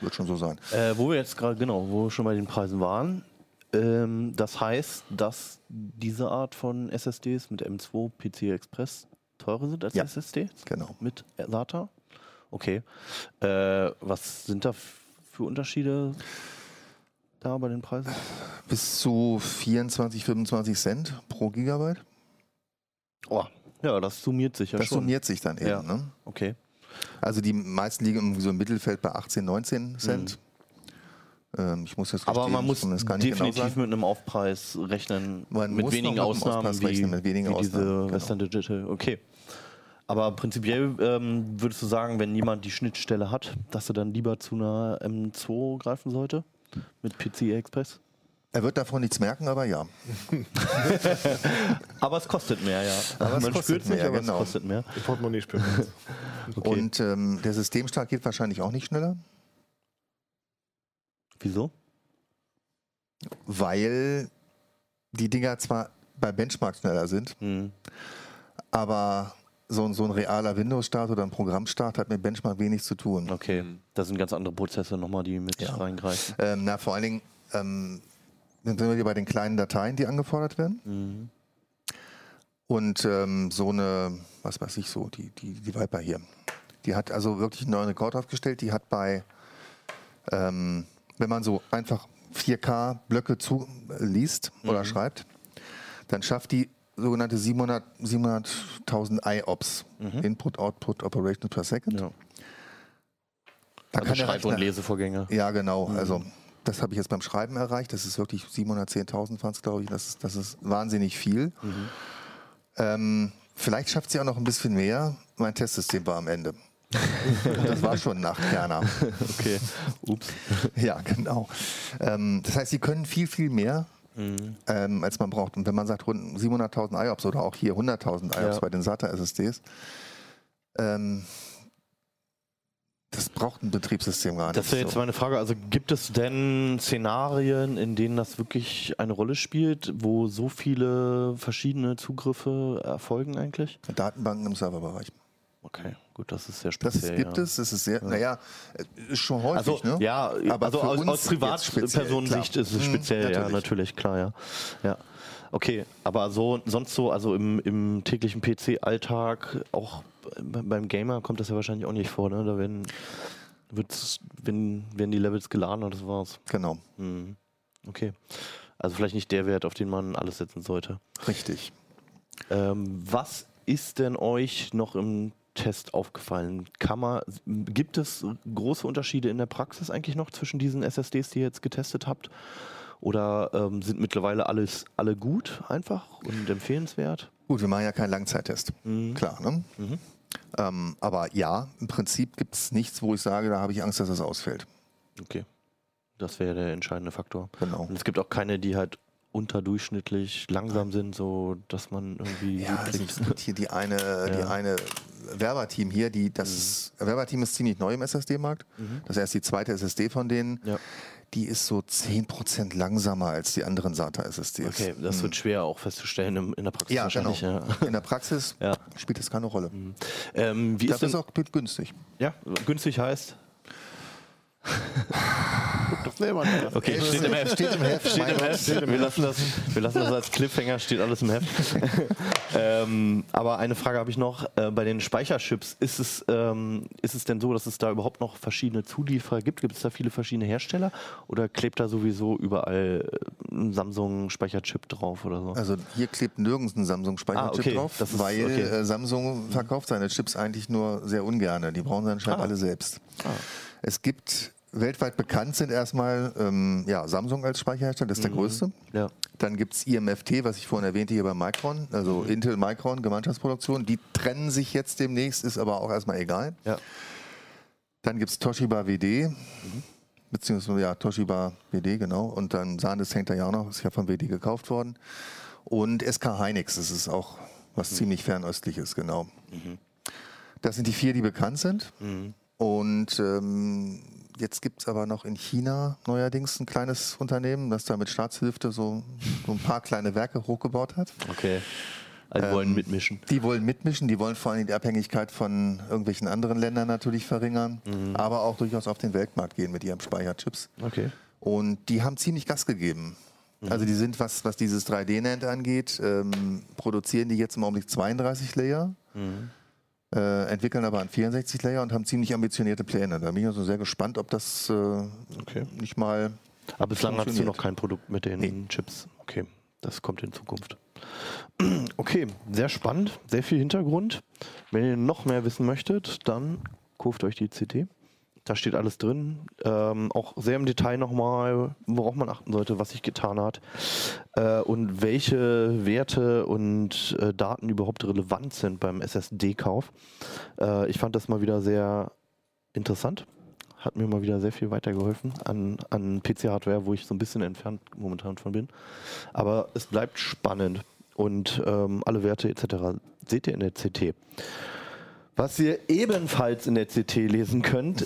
wird schon so sein. Äh, wo wir jetzt gerade, genau, wo wir schon bei den Preisen waren. Ähm, das heißt, dass diese Art von SSDs mit M2 PCI Express teurer sind als Ja. SSD Genau. mit SATA. Okay. Äh, was sind da für Unterschiede da bei den Preisen? Bis zu 24, 25 Cent pro Gigabyte. Oh, ja, das summiert sich ja Das schon. summiert sich dann eben. Ja. Ne? Okay. Also die meisten liegen irgendwie so im Mittelfeld bei 18, 19 Cent. Ähm, ich muss jetzt Mhm. Aber gestehen, man muss das nicht definitiv genau sagen. mit einem Aufpreis rechnen, Man mit muss wenigen noch mit einem Ausnahmen, wie, rechnen, mit wenigen wie diese Ausnahmen, genau. Western Digital. Okay. Aber prinzipiell ähm, würdest du sagen, wenn jemand die Schnittstelle hat, dass er dann lieber zu einer M2 greifen sollte? Mit PCI Express? Er wird davon nichts merken, aber ja. Aber es kostet mehr, ja. Aber es Man kostet spürt's nicht, mehr, aber genau. es kostet mehr. Im Portemonnaie spürt Okay. Und ähm, der Systemstart geht wahrscheinlich auch nicht schneller, Wieso? weil die Dinger zwar bei Benchmark schneller sind, Hm. aber so, ein- so ein realer Windows-Start oder ein Programmstart hat mit Benchmark wenig zu tun. Okay. Da sind ganz andere Prozesse nochmal, die mit Ja. reingreifen. Ähm, na, vor allen Dingen ähm, dann sind wir hier bei den kleinen Dateien, die angefordert werden. Mhm. Und ähm, so eine, was weiß ich so, die, die, die Viper hier, die hat also wirklich einen neuen Rekord aufgestellt. Die hat bei, ähm, wenn man so einfach 4K-Blöcke zu äh, liest oder schreibt, dann schafft die sogenannte 700 700.000 IOPS, Input, Output, Operations per Second. Ja. Da Also Schreib- und Lesevorgänge. ja, genau. Also das habe ich jetzt beim Schreiben erreicht. Das ist wirklich 710.000 waren es, glaube ich. Das ist, das ist wahnsinnig viel. Ähm, vielleicht schafft sie auch noch ein bisschen mehr. Mein Testsystem war am Ende. Und das war schon nach Kerner. Okay. Ups. Ja, genau. Ähm, das heißt, sie können viel, viel mehr, Mhm. ähm, als man braucht. Und wenn man sagt, rund 700.000 IOPS oder auch hier 100.000 IOPS Ja. bei den SATA-SSDs, ähm, das braucht ein Betriebssystem gar nicht. Das wäre jetzt so. meine Frage. Also gibt es denn Szenarien, in denen das wirklich eine Rolle spielt, wo so viele verschiedene Zugriffe erfolgen eigentlich? Datenbanken im Serverbereich. Okay, gut, das ist sehr Das speziell. gibt ja. es, das ist sehr, naja, äh, schon häufig, Also, ne? ja, Aber also aus, aus Privatpersonensicht ist es Mhm, speziell, ja, natürlich. natürlich, klar, ja. ja. Okay, aber so sonst so, also im, im täglichen PC-Alltag, auch be- beim Gamer kommt das ja wahrscheinlich auch nicht vor, ne? Da werden, wird's, werden, werden die Levels geladen und das war's. Genau, Mhm. Okay. Also vielleicht nicht der Wert, auf den man alles setzen sollte. richtig. Ähm, was ist denn euch noch im Test aufgefallen? Kann man, gibt es große Unterschiede in der Praxis eigentlich noch zwischen diesen SSDs, die ihr jetzt getestet habt? Oder ähm, sind mittlerweile alles alle gut einfach und empfehlenswert? Gut, wir machen ja keinen Langzeittest, Mhm. klar, ne? Ähm, aber ja, im Prinzip gibt es nichts, wo ich sage, da habe ich Angst, dass es ausfällt. Okay. Das wäre der entscheidende Faktor. Genau. Und es gibt auch keine, die halt unterdurchschnittlich langsam sind, so dass man irgendwie Ja, also es gibt hier die eine, die Ja. Mhm. eine Werber-Team hier, die das Werber-Team ist ziemlich neu im SSD-Markt. Das ist erst die zweite SSD von denen. Ja. Die ist so 10% langsamer als die anderen SATA-SSDs. Okay, das wird schwer auch festzustellen im, in der Praxis. Ja, genau. Ja. In der Praxis Ja. spielt das keine Rolle. Ähm, wie ist Das denn, ist auch günstig. ja, günstig heißt? Doch selber nach. Okay, steht im Heft. Steht im Heft. Steht im. Heft. Wir lassen, das, wir lassen das als Cliffhanger, steht alles im Heft. ähm, aber eine Frage habe ich noch. Äh, bei den Speicherchips, ist es, ähm, ist es denn so, dass es da überhaupt noch verschiedene Zulieferer gibt? Gibt es da viele verschiedene Hersteller? Oder klebt da sowieso überall äh, ein Samsung-Speicherchip drauf oder so? Also hier klebt nirgends ein Samsung-Speicherchip Ah, okay. drauf, Das ist- weil okay. äh, Samsung verkauft seine Chips eigentlich nur sehr ungern. Die brauchen sie anscheinend Ah. alle selbst. Es gibt weltweit bekannt sind erstmal ähm, ja, Samsung als Speicherhersteller, das ist der größte. Ja. Dann gibt es IMFT, was ich vorhin erwähnte, hier bei Micron, also Intel Micron, Gemeinschaftsproduktion. Die trennen sich jetzt demnächst, ist aber auch erstmal egal. Ja. Dann gibt es Toshiba WD. beziehungsweise ja, Toshiba WD, genau. Und dann Sandisk hängt da ja auch noch, ist ja von WD gekauft worden. Und SK Hynix, das ist auch was ziemlich fernöstliches, genau. Das sind die vier, die bekannt sind. Und ähm, jetzt gibt es aber noch in China neuerdings ein kleines Unternehmen, das da mit Staatshilfe so, so ein paar kleine Werke hochgebaut hat. Okay. Also wollen mitmischen. Die wollen mitmischen, die wollen vor allem die Abhängigkeit von irgendwelchen anderen Ländern natürlich verringern, aber auch durchaus auf den Weltmarkt gehen mit ihren Speicherchips. Okay. Und die haben ziemlich Gas gegeben. Also die sind, was, was dieses 3D-NAND angeht, ähm, produzieren die jetzt im Augenblick 32 Layer, äh, entwickeln aber an 64 Layer und haben ziemlich ambitionierte Pläne. Da bin ich also sehr gespannt, ob das äh, Okay. nicht mal Aber bislang hast du noch kein Produkt mit den Chips. Okay, das kommt in Zukunft. Okay, sehr spannend, sehr viel Hintergrund. Wenn ihr noch mehr wissen möchtet, dann kauft euch die CT. Da steht alles drin. Ähm, auch sehr im Detail nochmal, worauf man achten sollte, was sich getan hat äh, und welche Werte und äh, Daten überhaupt relevant sind beim SSD-Kauf. Äh, ich fand das mal wieder sehr interessant. Hat mir mal wieder sehr viel weitergeholfen an, an PC-Hardware, wo ich so ein bisschen entfernt momentan von bin. Aber es bleibt spannend und ähm, alle Werte etc. seht ihr in der CT. Was ihr ebenfalls in der CT lesen könnt,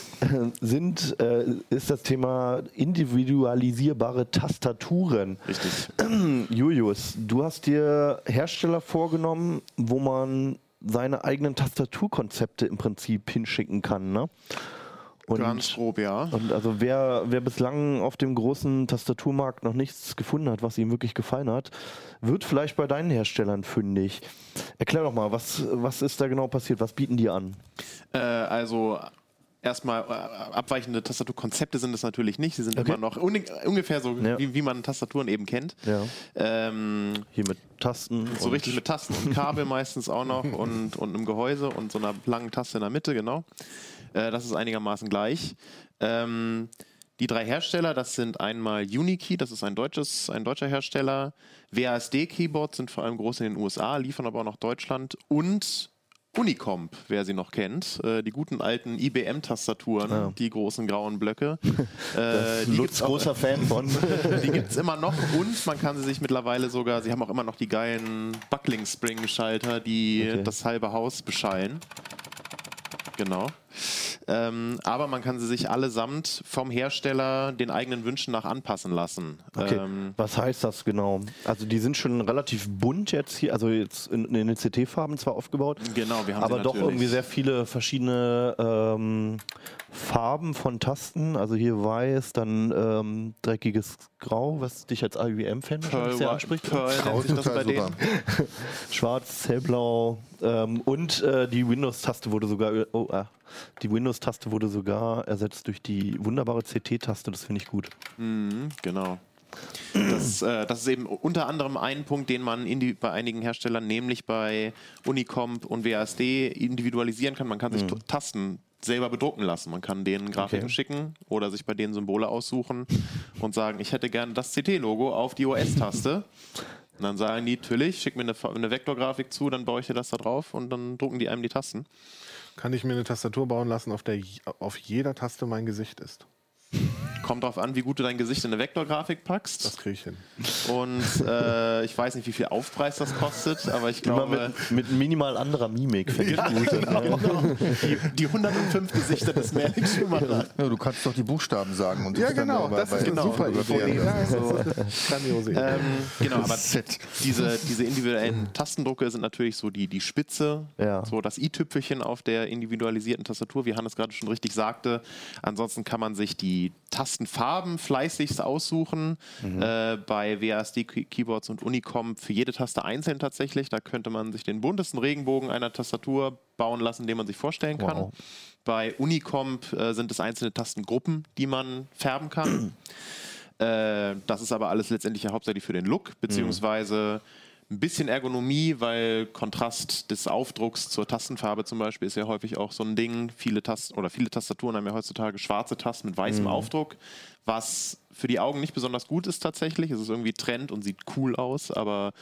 sind, äh, ist das Thema individualisierbare Tastaturen. Richtig. Julius, du hast dir Hersteller vorgenommen, wo man seine eigenen Tastaturkonzepte im Prinzip hinschicken kann, ne? Und, Ganz grob, ja. und also wer, wer bislang auf dem großen Tastaturmarkt noch nichts gefunden hat, was ihm wirklich gefallen hat, wird vielleicht bei deinen Herstellern fündig. Erklär doch mal, was, was ist da genau passiert? Was bieten die an? Äh, also erstmal äh, abweichende Tastaturkonzepte sind es natürlich nicht. Sie sind Okay. immer noch un ungefähr so, Ja. wie, wie man Tastaturen eben kennt. Ja. Ähm, Hier mit Tasten. so richtig mit Tasten und Kabel meistens auch noch und, und einem Gehäuse und so einer langen Taste in der Mitte, genau. Äh, das ist einigermaßen gleich. Ähm, die drei Hersteller, das sind einmal Unikey, das ist ein, deutsches, ein deutscher Hersteller. WASD-Keyboards sind vor allem groß in den USA, liefern aber auch nach Deutschland. Und Unicomp, wer sie noch kennt, äh, die guten alten IBM-Tastaturen, Ja. die großen grauen Blöcke. Äh, die Lutz großer Fan von. die gibt es immer noch und man kann sie sich mittlerweile sogar, sie haben auch immer noch die geilen Buckling-Spring-Schalter, die Okay. das halbe Haus beschallen. Genau. Ähm, aber man kann sie sich allesamt vom Hersteller den eigenen Wünschen nach anpassen lassen. Okay. Ähm, Was heißt das genau? Also die sind schon relativ bunt jetzt hier, also jetzt in, in den CT-Farben zwar aufgebaut, genau, wir haben aber doch irgendwie sehr viele verschiedene ähm, Farben von Tasten. Also hier weiß, dann ähm, dreckiges Grau, was dich als IBM-Fan Pearl, sehr anspricht. Pearl nennt sich das bei total super. denen. Schwarz, hellblau ähm, und äh, die Windows-Taste wurde sogar, oh, ah, die Windows-Taste wurde sogar ersetzt durch die wunderbare CT-Taste. Das finde ich gut. Mhm, genau. Das, äh, das ist eben unter anderem ein Punkt, den man indi- bei einigen Herstellern, nämlich bei Unicomp und WASD, individualisieren kann. Man kann sich T- Tasten selber bedrucken lassen. Man kann denen Grafiken Okay. schicken oder sich bei denen Symbole aussuchen und sagen, ich hätte gerne das CT-Logo auf die OS-Taste. Und dann sagen die, natürlich, schick mir eine, eine Vektorgrafik zu, dann baue ich dir das da drauf und dann drucken die einem die Tasten. Kann ich mir eine Tastatur bauen lassen, auf der auf jeder Taste mein Gesicht ist? Kommt drauf an, wie gut du dein Gesicht in eine Vektorgrafik packst. Das kriege ich hin. Und äh, ich weiß nicht, wie viel Aufpreis das kostet, aber ich Immer glaube, mit, mit minimal anderer Mimik, finde ich Ja, gut. genau. die, die 105 Gesichter des Merlin Schumacher. Ja, du kannst doch die Buchstaben sagen und Ja, genau. Das ist eine super Idee. Ja, Idee. Ähm, genau, aber diese, diese individuellen Tastendrucke sind natürlich so die, die Spitze, Ja. so das i-Tüpfelchen auf der individualisierten Tastatur, wie Hannes gerade schon richtig sagte. Ansonsten kann man sich die Tastenfarben fleißigst aussuchen. Äh, bei WASD-Keyboards und Unicom für jede Taste einzeln tatsächlich. Da könnte man sich den buntesten Regenbogen einer Tastatur bauen lassen, den man sich vorstellen kann. Wow. Bei Unicomp äh, sind es einzelne Tastengruppen, die man färben kann. Äh, das ist aber alles letztendlich ja hauptsächlich für den Look, beziehungsweise ein bisschen Ergonomie, weil Kontrast des Aufdrucks zur Tastenfarbe zum Beispiel ist ja häufig auch so ein Ding. Viele Tasten oder viele Tastaturen haben ja heutzutage schwarze Tasten mit weißem Aufdruck, was für die Augen nicht besonders gut ist tatsächlich. Es ist irgendwie Trend und sieht cool aus, aber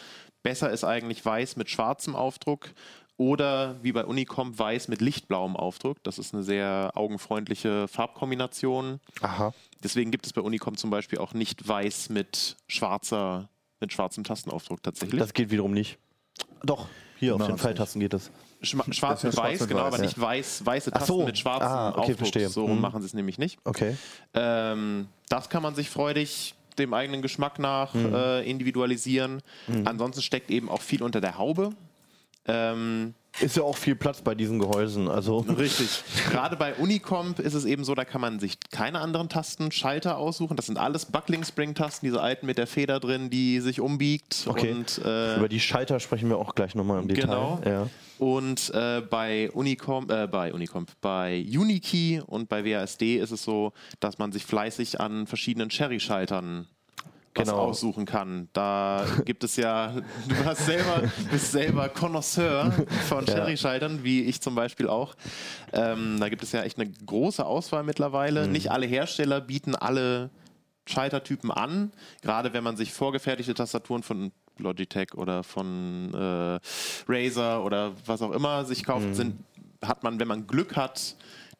besser ist eigentlich weiß mit schwarzem Aufdruck. Oder wie bei Unicom weiß mit lichtblauem Aufdruck. Das ist eine sehr augenfreundliche Farbkombination. Aha. Deswegen gibt es bei Unicom zum Beispiel auch nicht weiß mit schwarzer, mit schwarzem Tastenaufdruck tatsächlich. Das geht wiederum nicht. Doch, hier auf den Pfeiltasten geht das. Schma schwarz mit schwarz weiß, mit genau, weiß, aber nicht weiß, weiße Tasten so. mit schwarzem Ah, okay, Aufdruck. verstehe. So rum Mhm. machen sie es nämlich nicht. Okay. Ähm, das kann man sich freudig dem eigenen Geschmack nach Mhm. äh, individualisieren. Ansonsten steckt eben auch viel unter der Haube. Ähm, Ist ja auch viel Platz bei diesen Gehäusen. Also Richtig. Gerade bei Unicomp ist es eben so, da kann man sich keine anderen Tasten, Schalter aussuchen. Das sind alles Buckling-Spring-Tasten, diese alten mit der Feder drin, die sich umbiegt. Okay. Und, äh, über die Schalter sprechen wir auch gleich nochmal im Detail. Genau. Ja. Und äh, bei Unicomp, äh, bei Unicomp, bei Unikey und bei WASD ist es so, dass man sich fleißig an verschiedenen Cherry-Schaltern was Genau. aussuchen kann. Da gibt es ja, du hast selber, bist selber Connoisseur von Ja. Cherry-Schaltern, wie ich zum Beispiel auch. Ähm, da gibt es ja echt eine große Auswahl mittlerweile. Mhm. Nicht alle Hersteller bieten alle Schaltertypen an. Gerade wenn man sich vorgefertigte Tastaturen von Logitech oder von äh, Razer oder was auch immer sich kauft, Mhm. sind, hat man, wenn man Glück hat,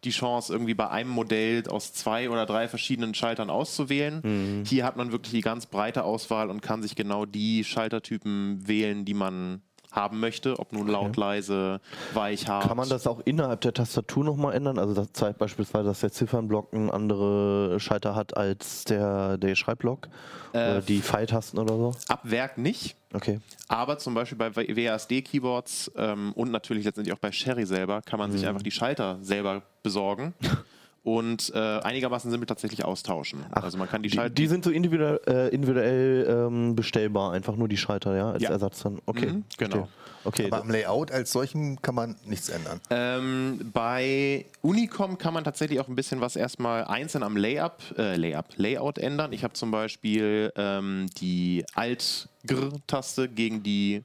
die Chance, irgendwie bei einem Modell aus zwei oder drei verschiedenen Schaltern auszuwählen. Mhm. Hier hat man wirklich die ganz breite Auswahl und kann sich genau die Schaltertypen wählen, die man haben möchte, ob nun laut, leise, weich, hart. Kann man das auch innerhalb der Tastatur nochmal ändern? Also das zeigt beispielsweise, dass der Ziffernblock einen andere Schalter hat als der, der Schreibblock? oder die Pfeiltasten oder so? Ab Werk nicht. Okay. Aber zum Beispiel bei WASD-Keyboards ähm, und natürlich letztendlich auch bei Sherry selber kann man sich einfach die Schalter selber besorgen und äh, einigermaßen simpel tatsächlich austauschen. also man kann die Die, Schalter. die sind so individuell, äh, individuell ähm, bestellbar, einfach nur die Schalter, ja, als Ja. Ersatz dann. Okay, Mhm, genau. Okay, Aber am Layout als solchem kann man nichts ändern. Ähm, bei Unicom kann man tatsächlich auch ein bisschen was erstmal einzeln am Layup, äh, Layup, Layout ändern. Ich habe zum Beispiel ähm, die Alt-Gr-Taste gegen die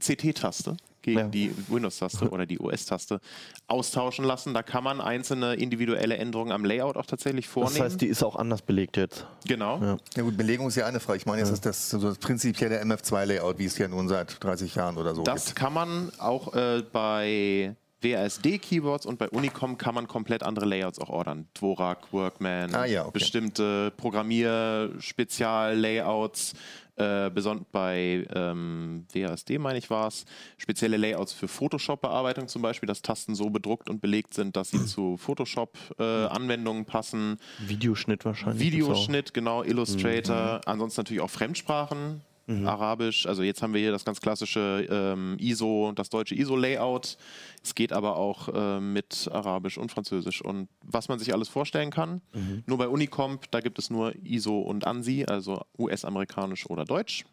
CT-Taste, gegen Ja. die Windows-Taste oder die OS-Taste austauschen lassen. Da kann man einzelne individuelle Änderungen am Layout auch tatsächlich vornehmen. das heißt, die ist auch anders belegt jetzt. genau. Ja. Ja gut, Belegung ist ja eine Frage. Ich meine, jetzt ist das so das prinzipielle MF2-Layout, wie es ja nun seit 30 Jahren oder so Das gibt. kann man auch äh, bei WASD-Keyboards und bei Unicom kann man komplett andere Layouts auch ordern. Dvorak, Workman, Ah ja, okay. bestimmte Programmier-Spezial-Layouts. Äh, besonders bei ähm, WASD, meine ich, war es, spezielle Layouts für Photoshop-Bearbeitung zum Beispiel, dass Tasten so bedruckt und belegt sind, dass sie zu Photoshop-Anwendungen passen. Videoschnitt wahrscheinlich. Videoschnitt, genau, Illustrator, ansonsten natürlich auch Fremdsprachen, Arabisch. Also jetzt haben wir hier das ganz klassische ähm, ISO, das deutsche ISO-Layout. Es geht aber auch ähm, mit Arabisch und Französisch und was man sich alles vorstellen kann. Nur bei Unicomp, da gibt es nur ISO und ANSI, also US-amerikanisch oder Deutsch.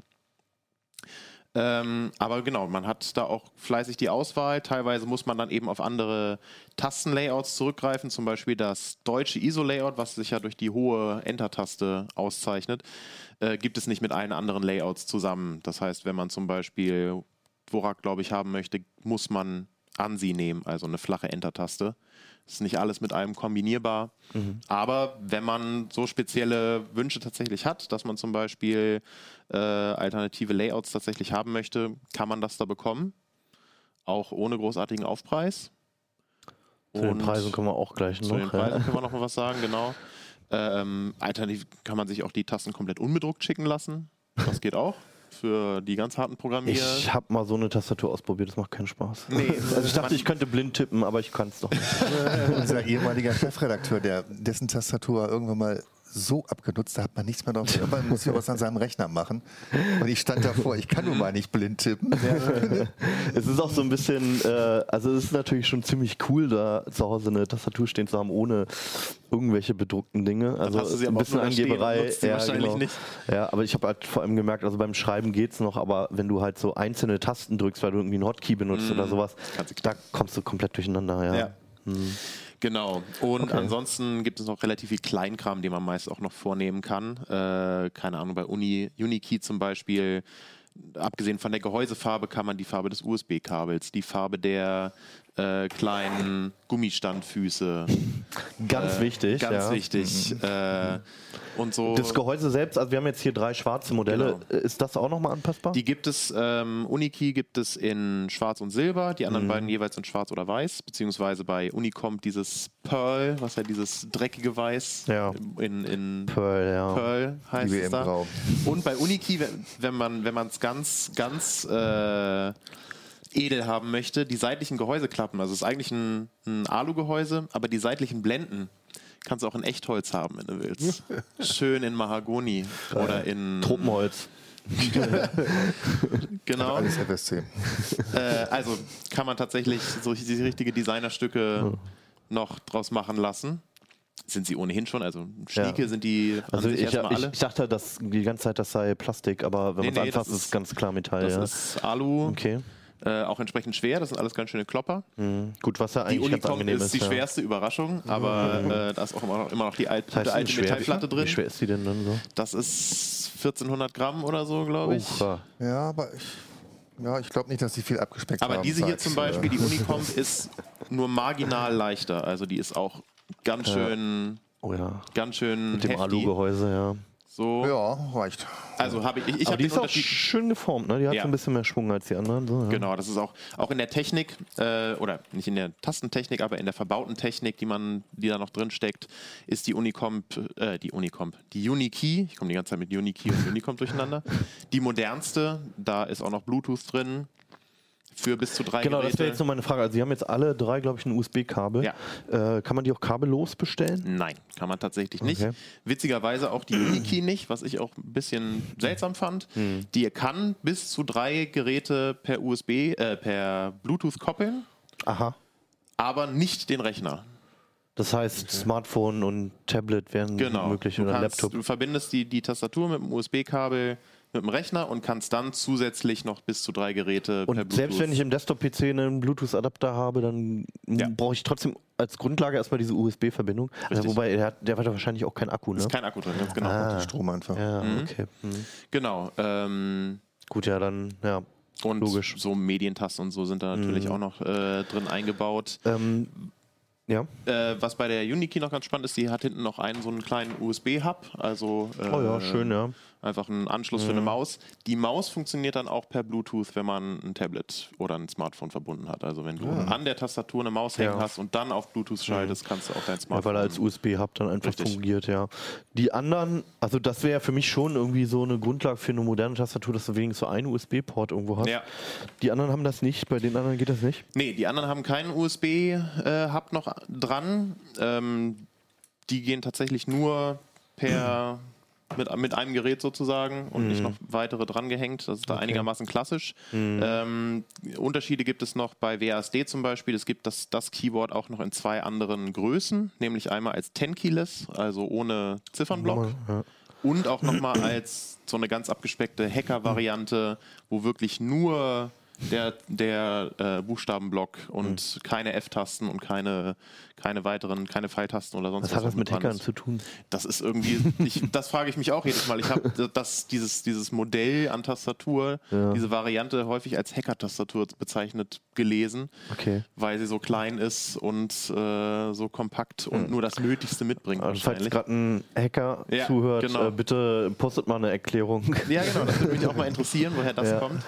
Ähm, aber genau, man hat da auch fleißig die Auswahl. Teilweise muss man dann eben auf andere Tastenlayouts zurückgreifen, zum Beispiel das deutsche ISO-Layout, was sich ja durch die hohe Enter-Taste auszeichnet, äh, gibt es nicht mit allen anderen Layouts zusammen. Das heißt, wenn man zum Beispiel Dvorak, glaube ich, haben möchte, muss man ANSI nehmen, also eine flache Enter-Taste. Ist nicht alles mit allem kombinierbar. Aber wenn man so spezielle Wünsche tatsächlich hat, dass man zum Beispiel äh, alternative Layouts tatsächlich haben möchte, kann man das da bekommen. Auch ohne großartigen Aufpreis. Zu den Und Preisen kommen wir auch gleich zu noch. den Preisen ja. können wir noch mal was sagen, genau. Ähm, alternativ kann man sich auch die Tasten komplett unbedruckt schicken lassen. Das geht auch. Für die ganz harten Programmierer. Ich habe mal so eine Tastatur ausprobiert, das macht keinen Spaß. Nee, also ich dachte, ich könnte blind tippen, aber ich kann es doch nicht. Unser ehemaliger Chefredakteur, der, dessen Tastatur irgendwann mal so abgenutzt, da hat man nichts mehr drauf. Irgendwann muss ich was an seinem Rechner machen. Und ich stand davor, ich kann nun mal nicht blind tippen. Es ist auch so ein bisschen, äh, also es ist natürlich schon ziemlich cool, da zu Hause eine Tastatur stehen zu haben, ohne irgendwelche bedruckten Dinge. Also hast du sie ein bisschen Angeberei. sie wahrscheinlich nicht. Ja, aber ich habe halt vor allem gemerkt, also beim Schreiben geht's noch, aber wenn du halt so einzelne Tasten drückst, weil du irgendwie einen Hotkey benutzt oder sowas, da kommst du komplett durcheinander. Ja. Ja. Genau. Und Okay. ansonsten gibt es noch relativ viel Kleinkram, den man meist auch noch vornehmen kann. Äh, keine Ahnung, bei Uni, Unikey zum Beispiel abgesehen von der Gehäusefarbe kann man die Farbe des USB-Kabels, die Farbe der äh, kleinen Gummistandfüße, Ganz äh, wichtig. ganz ja. wichtig, äh, und so. Das Gehäuse selbst, also wir haben jetzt hier drei schwarze Modelle. Genau. Ist das auch nochmal anpassbar? Die gibt es, ähm, Uniki gibt es in Schwarz und Silber, die Mhm. anderen beiden jeweils in Schwarz oder Weiß, beziehungsweise bei Unicom dieses Pearl, was ja dieses dreckige Weiß Ja. in, in Pearl, ja. Pearl heißt Die es da. Grau. Und bei Uniki, wenn- wenn man es ganz, ganz äh, edel haben möchte, die seitlichen Gehäuseklappen, also es ist eigentlich ein, ein Alu-Gehäuse, aber die seitlichen Blenden kannst du auch in Echtholz haben, wenn du willst. Schön in Mahagoni oder in Tropenholz. genau. Alles FSC. Äh, also kann man tatsächlich so die richtige Designerstücke noch draus machen lassen. Sind sie ohnehin schon, also schnieke Ja. sind die Also ich, erstmal ich, alle. ich dachte, dass die ganze Zeit das sei Plastik, aber wenn Nee, man es nee, anfasst, das ist es ist- ganz klar Metall. Das ja. ist Alu, okay. Äh, auch entsprechend schwer, das sind alles ganz schöne Klopper. Mhm. Gut, was ja Die eigentlich ganz Unicom angenehm ist ist. die ja. schwerste Überraschung, aber äh, da ist auch immer noch, immer noch die alte, Das heißt, die alte Metallplatte drin. Wie schwer ist die denn dann so? Das ist 1400 Gramm oder so, glaube ich. Ufa. Ja, aber ich, ja, ich glaube nicht, dass die viel abgespeckt Aber haben. diese hier zum Beispiel, äh, die Unicom, ist nur marginal leichter. Also die ist auch ganz schön, Oh ja. ganz schön Mit dem. Alugehäuse, ja. So. Ja, reicht. Also habe ich, ich, ich habe die ist auch schön geformt, ne? Die hat Ja. so ein bisschen mehr Schwung als die anderen. So, ja. Genau, das ist auch, auch in der Technik, äh, oder nicht in der Tastentechnik, aber in der verbauten Technik, die man, die da noch drin steckt, ist die Unicomp, äh, die Unicomp, die Unikey, ich komme die ganze Zeit mit Unikey und Unicomp durcheinander, die modernste, da ist auch noch Bluetooth drin, für bis zu drei Genau, das wäre Geräte. jetzt noch meine Frage. Also, Sie haben jetzt alle drei, glaube ich, ein USB-Kabel. Ja. Äh, kann man die auch kabellos bestellen? Nein, kann man tatsächlich nicht. Okay. Witzigerweise auch die Unikey nicht, was ich auch ein bisschen seltsam fand. Hm. Die kann bis zu drei Geräte per USB, äh, per Bluetooth koppeln, Aha. aber nicht den Rechner. Das heißt, Smartphone und Tablet wären Genau. möglich du, oder kannst, Laptop. du verbindest die, die Tastatur mit dem USB-Kabel mit dem Rechner und kannst dann zusätzlich noch bis zu drei Geräte per Und Bluetooth. selbst wenn ich im Desktop-PC einen Bluetooth-Adapter habe, dann Ja. brauche ich trotzdem als Grundlage erstmal diese USB-Verbindung. Also, Richtig. wobei, der hat, der hat ja wahrscheinlich auch keinen Akku, ne? ist kein Akku drin, ganz genau. Ah. Strom einfach. Ja, okay. Hm. Genau. Ähm, Gut, ja, dann, ja. und Logisch. so Medientasten und so sind da natürlich auch noch äh, drin eingebaut. Ähm, ja. Äh, was bei der Unikey noch ganz spannend ist, die hat hinten noch einen so einen kleinen USB-Hub, also äh, Oh ja, schön, ja. Einfach einen Anschluss für eine Maus. Die Maus funktioniert dann auch per Bluetooth, wenn man ein Tablet oder ein Smartphone verbunden hat. Also wenn du an der Tastatur eine Maus hängen Ja. hast und dann auf Bluetooth schaltest, kannst du auch dein Ja, Smartphone. weil er als USB-Hub dann einfach Richtig. fungiert, ja. Die anderen, also das wäre für mich schon irgendwie so eine Grundlage für eine moderne Tastatur, dass du wenigstens so einen USB-Port irgendwo hast. Ja. Die anderen haben das nicht, bei den anderen geht das nicht. Nee, die anderen haben keinen USB-Hub noch dran. Ähm, die gehen tatsächlich nur per mit, mit einem Gerät sozusagen und nicht noch weitere drangehängt. Das ist da einigermaßen klassisch. Ähm, Unterschiede gibt es noch bei WASD zum Beispiel. Es gibt das, das Keyboard auch noch in zwei anderen Größen, nämlich einmal als 10-Keyless, also ohne Ziffernblock. Ja. Und auch nochmal als so eine ganz abgespeckte Hacker-Variante, wo wirklich nur der, der äh, Buchstabenblock und keine F-Tasten und keine, keine weiteren, keine Pfeiltasten oder sonst Was hat das mit Hackern zu tun? Das ist irgendwie, ich, das frage ich mich auch jedes Mal. Ich habe das, dieses, dieses Modell an Tastatur, Ja. diese Variante häufig als Hacker-Tastatur bezeichnet gelesen, Okay. weil sie so klein ist und äh, so kompakt und nur das Nötigste mitbringt Also falls gerade ein Hacker Ja, zuhört, genau. äh, bitte postet mal eine Erklärung. Ja, genau, das würde mich auch mal interessieren, woher das Ja. kommt.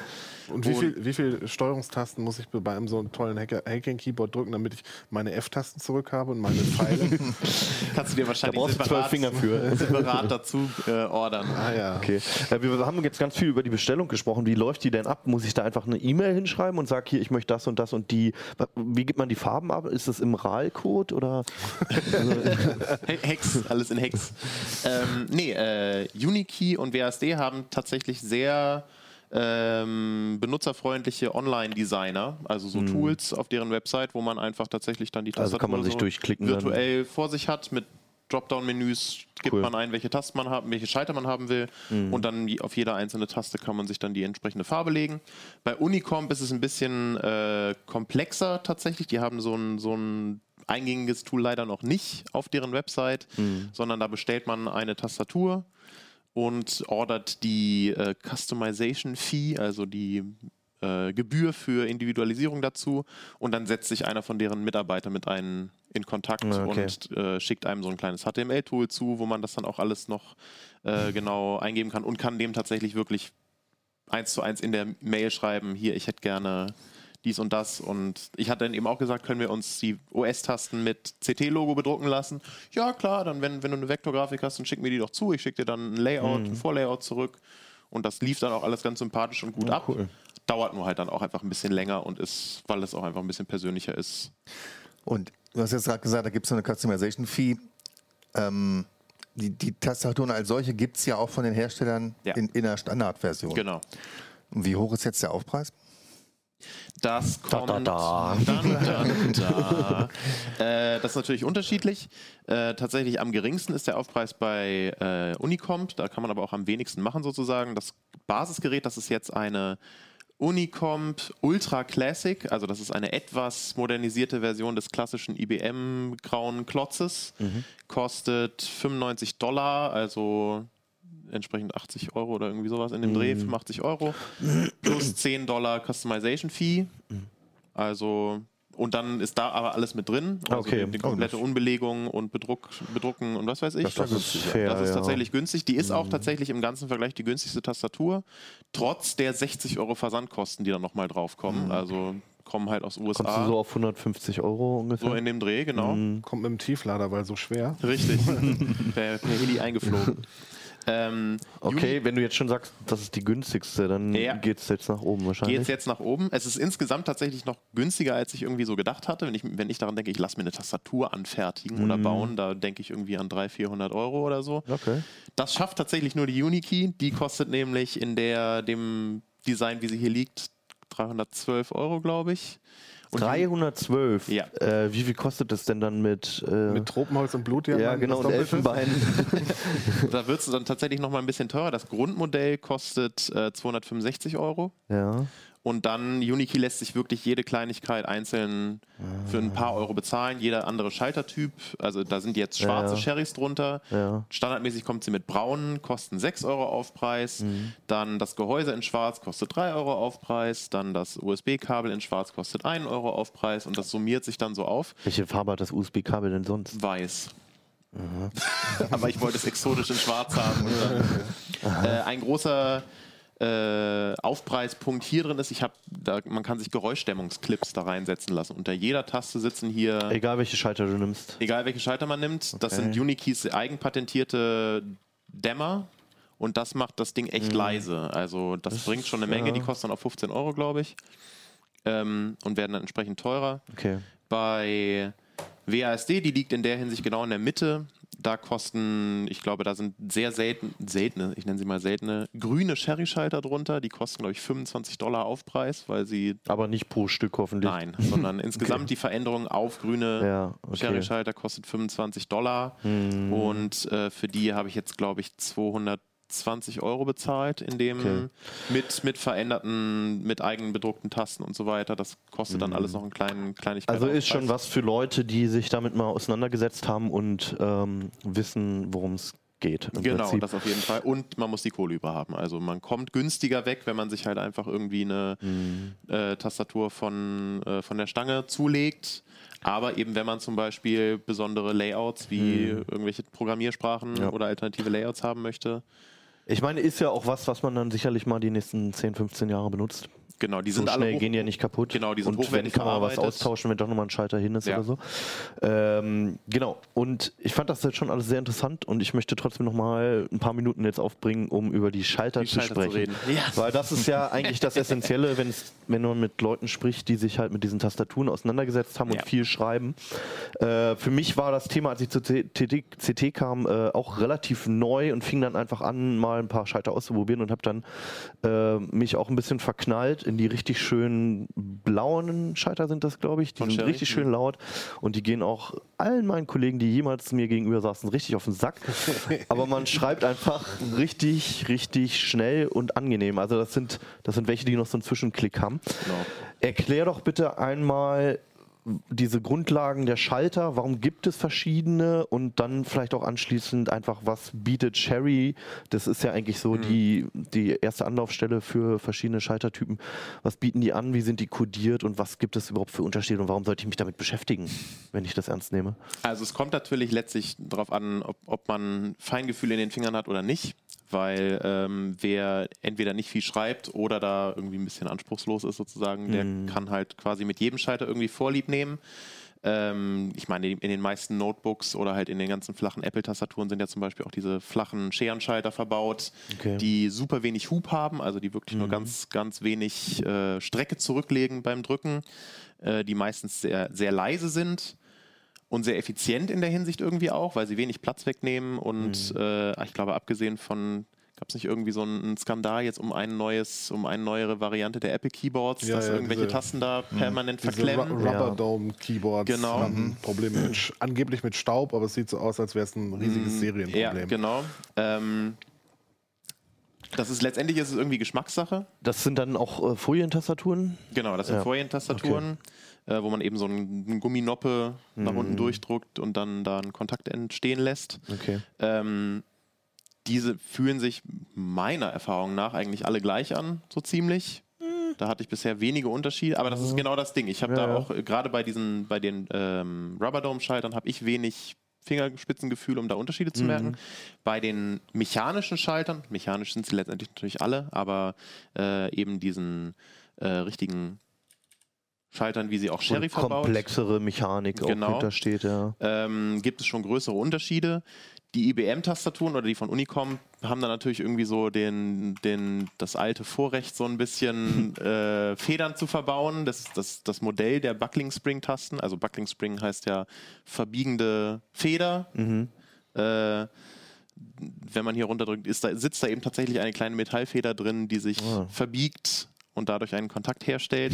Und wie viel, wie viel Steuerungstasten muss ich bei einem so einem tollen Hacking-Keyboard drücken, damit ich meine F-Tasten zurück habe und meine Pfeile? Kannst du dir wahrscheinlich Da brauchst du zwölf Finger für. separat dazu äh, ordern. ah ja. Okay. Ja, wir haben jetzt ganz viel über die Bestellung gesprochen. Wie läuft die denn ab? Muss ich da einfach eine E-Mail hinschreiben und sage hier, ich möchte das und das und die. Wie gibt man die Farben ab? Ist das im RAL-Code oder? He- Hex, alles in Hex. ähm, nee, äh, Unikey und WASD haben tatsächlich sehr ähm, benutzerfreundliche Online-Designer, also so Tools auf deren Website, wo man einfach tatsächlich dann die Hm. Also kann man Tastatur sich so durchklicken dann. virtuell vor sich hat mit Dropdown-Menüs gibt Cool. man ein, welche Tasten man haben, welche Schalter man haben will Hm. und dann auf jeder einzelne Taste kann man sich dann die entsprechende Farbe legen. Bei Unicomp ist es ein bisschen äh, komplexer tatsächlich. Die haben so ein, so ein eingängiges Tool leider noch nicht auf deren Website, Hm. sondern da bestellt man eine Tastatur und ordert die äh, Customization Fee, also die äh, Gebühr für Individualisierung dazu und dann setzt sich einer von deren Mitarbeitern mit einem in Kontakt Ah, okay. und äh, schickt einem so ein kleines HTML-Tool zu, wo man das dann auch alles noch äh, genau eingeben kann und kann dem tatsächlich wirklich eins zu eins in der Mail schreiben, hier, ich hätte gerne dies und das. Und ich hatte dann eben auch gesagt, können wir uns die OS-Tasten mit CT-Logo bedrucken lassen? Ja, klar, dann wenn, wenn du eine Vektorgrafik hast, dann schick mir die doch zu. Ich schicke dir dann ein Layout, ein Vorlayout zurück. Und das lief dann auch alles ganz sympathisch und gut ab. cool. Dauert nur halt dann auch einfach ein bisschen länger und ist, weil es auch einfach ein bisschen persönlicher ist. Und du hast jetzt gerade gesagt, da gibt es so eine Customization-Fee. Ähm, die, die Tastaturen als solche gibt es ja auch von den Herstellern Ja. in, in der Standardversion. Genau. Und wie hoch ist jetzt der Aufpreis? Das Da, kommt. da, da. Dann, da. Äh, das ist natürlich unterschiedlich. Äh, tatsächlich am geringsten ist der Aufpreis bei äh, Unicomp. Da kann man aber auch am wenigsten machen sozusagen. Das Basisgerät, das ist jetzt eine Unicomp Ultra Classic. Also das ist eine etwas modernisierte Version des klassischen IBM grauen Klotzes. Kostet 95 Dollar, also entsprechend 80 Euro oder irgendwie sowas in dem Dreh, 85 Euro. Plus 10 Dollar Customization Fee. Also, und dann ist da aber alles mit drin. Also Okay. Die, die komplette Unbelegung und Bedruck, Bedrucken und was weiß ich. Das ist fair, Das ist ja. tatsächlich günstig. Die ist auch tatsächlich im ganzen Vergleich die günstigste Tastatur. Trotz der 60 Euro Versandkosten, die dann nochmal draufkommen. Also kommen halt aus Kommst du USA. so auf 150 Euro ungefähr? So in dem Dreh, genau. Kommt mit dem Tieflader, weil so schwer. Richtig. per, per Heli eingeflogen. Ähm, okay, wenn du jetzt schon sagst, das ist die günstigste, dann Ja. geht es jetzt nach oben wahrscheinlich. geht es jetzt nach oben. Es ist insgesamt tatsächlich noch günstiger, als ich irgendwie so gedacht hatte. Wenn ich, wenn ich daran denke, ich lasse mir eine Tastatur anfertigen oder bauen, da denke ich irgendwie an 300, 400 Euro oder so. Okay. Das schafft tatsächlich nur die Unikey. Die kostet nämlich in der, dem Design, wie sie hier liegt, 312 Euro, glaube ich. Und 312. Ja. Äh, wie viel kostet das denn dann mit. Äh, Mit Tropenholz und Blutdiamanten. ja, genau, das und. Elfenbein. da wird es dann tatsächlich noch mal ein bisschen teurer. Das Grundmodell kostet äh, 265 Euro. ja. Und dann Unikey lässt sich wirklich jede Kleinigkeit einzeln für ein paar Euro bezahlen. Jeder andere Schaltertyp. Also da sind jetzt schwarze Ja. Sherrys drunter. Ja. Standardmäßig kommt sie mit braunen, kosten 6 Euro Aufpreis. Mhm. Dann das Gehäuse in schwarz kostet 3 Euro Aufpreis. Dann das USB-Kabel in schwarz kostet 1 Euro Aufpreis. Und das summiert sich dann so auf. Welche Farbe hat das USB-Kabel denn sonst? Weiß. Aber ich wollte es exotisch in schwarz haben. Äh, ein großer äh, Aufpreispunkt hier drin ist, ich hab, da, man kann sich Geräuschdämmungsclips da reinsetzen lassen. Unter jeder Taste sitzen hier, Egal welche Schalter du nimmst. egal welche Schalter man nimmt, das Okay. sind Unikeys eigenpatentierte Dämmer. Und das macht das Ding echt leise. Also das, bringt schon eine Menge, ja. die kosten dann auch 15 Euro, glaube ich. Ähm, und werden dann entsprechend teurer. Okay. Bei WASD, die liegt in der Hinsicht genau in der Mitte. Da kosten, ich glaube, da sind sehr selten, seltene, ich nenne sie mal seltene, grüne Sherry-Schalter drunter. Die kosten, glaube ich, 25 Dollar Aufpreis, weil sie, Aber nicht pro Stück hoffentlich. nein, sondern insgesamt die Veränderung auf grüne Ja, okay. Sherry-Schalter kostet 25 Dollar. Und äh, für die habe ich jetzt, glaube ich, 220 Euro bezahlt, in dem Okay. mit, mit veränderten, mit eigen bedruckten Tasten und so weiter. Das kostet dann alles noch einen kleinen Kleinigkeit. Also ist schon was für Leute, die sich damit mal auseinandergesetzt haben und ähm, wissen, worum es geht. Genau, Prinzip. das auf jeden Fall. Und man muss die Kohle über haben. Also man kommt günstiger weg, wenn man sich halt einfach irgendwie eine Mhm. äh, Tastatur von, äh, von der Stange zulegt. Aber eben, wenn man zum Beispiel besondere Layouts wie irgendwelche Programmiersprachen Mhm. Ja. oder alternative Layouts haben möchte, Ich meine, ist ja auch was, was man dann sicherlich mal die nächsten 10, 15 Jahre benutzt. Genau, die So sind alle schnell hoch- gehen ja nicht kaputt. Genau, die sind Und wenn kann man was austauschen, wenn doch nochmal ein Schalter hin ist Ja. oder so. Ähm, genau. Und ich fand das jetzt schon alles sehr interessant und ich möchte trotzdem nochmal ein paar Minuten jetzt aufbringen, um über die Schalter Die zu Schalter zu sprechen. reden. Ja. Weil das ist ja eigentlich das Essentielle, wenn man mit Leuten spricht, die sich halt mit diesen Tastaturen auseinandergesetzt haben Ja. und viel schreiben. Äh, für mich war das Thema, als ich zu CT, CT kam, äh, auch relativ neu und fing dann einfach an, mal ein paar Schalter auszuprobieren und habe dann äh, mich auch ein bisschen verknallt in die richtig schönen blauen Schalter sind das, glaube ich. Die Von sind Sherry? richtig schön laut und die gehen auch allen meinen Kollegen, die jemals mir gegenüber saßen, richtig auf den Sack. Aber man schreibt einfach richtig, richtig schnell und angenehm. Also das sind, das sind welche, die noch so einen Zwischenklick haben. Genau. Erklär doch bitte einmal, diese Grundlagen der Schalter, warum gibt es verschiedene und dann vielleicht auch anschließend einfach, was bietet Cherry? Das ist ja eigentlich so die, die erste Anlaufstelle für verschiedene Schaltertypen. Was bieten die an? Wie sind die kodiert und was gibt es überhaupt für Unterschiede und warum sollte ich mich damit beschäftigen, wenn ich das ernst nehme? Also es kommt natürlich letztlich darauf an, ob, ob man Feingefühl in den Fingern hat oder nicht. Weil ähm, wer entweder nicht viel schreibt oder da irgendwie ein bisschen anspruchslos ist sozusagen, der kann halt quasi mit jedem Schalter irgendwie Vorlieb nehmen. Ähm, ich meine, in den meisten Notebooks oder halt in den ganzen flachen Apple-Tastaturen sind ja zum Beispiel auch diese flachen Scherenschalter verbaut, Okay. die super wenig Hub haben, also die wirklich nur ganz, ganz wenig äh, Strecke zurücklegen beim Drücken, äh, die meistens sehr, sehr leise sind und sehr effizient in der Hinsicht irgendwie auch, weil sie wenig Platz wegnehmen und äh, ich glaube, abgesehen von gab es nicht irgendwie so einen Skandal jetzt um ein neues, um eine neuere Variante der Apple Keyboards, Ja, dass ja, irgendwelche diese- Tasten da permanent Diese verklemmen? Ru- Rubber Dome Keyboards Genau. haben Probleme mit, angeblich mit Staub, aber es sieht so aus, als wäre es ein riesiges Serienproblem. Ja, genau. Ähm, das ist letztendlich ist es irgendwie Geschmackssache. Das sind dann auch äh, Folientastaturen? Genau, das sind Ja. Folientastaturen, äh, wo man eben so einen, Gumminoppe nach Mhm. unten durchdruckt und dann da einen Kontakt entstehen lässt. Okay. Ähm, diese fühlen sich meiner Erfahrung nach eigentlich alle gleich an, so ziemlich. Da hatte ich bisher wenige Unterschiede, aber das ist genau das Ding. Ich habe Ja, da auch äh, gerade bei diesen, bei den ähm, Rubberdome-Schaltern habe ich wenig Fingerspitzengefühl, um da Unterschiede zu merken. Bei den mechanischen Schaltern, mechanisch sind sie letztendlich natürlich alle, aber äh, eben diesen äh, richtigen Schaltern, wie sie auch Sherry verbaut, komplexere Mechanik auch Genau. hintersteht, ja. ähm, gibt es schon größere Unterschiede. Die IBM-Tastaturen oder die von Unicom haben dann natürlich irgendwie so den, den, das alte Vorrecht, so ein bisschen äh, Federn zu verbauen. Das ist das, das Modell der Buckling Spring-Tasten. Also Buckling Spring heißt ja verbiegende Feder. Äh, wenn man hier runterdrückt, ist da, sitzt da eben tatsächlich eine kleine Metallfeder drin, die sich Ah. verbiegt und dadurch einen Kontakt herstellt.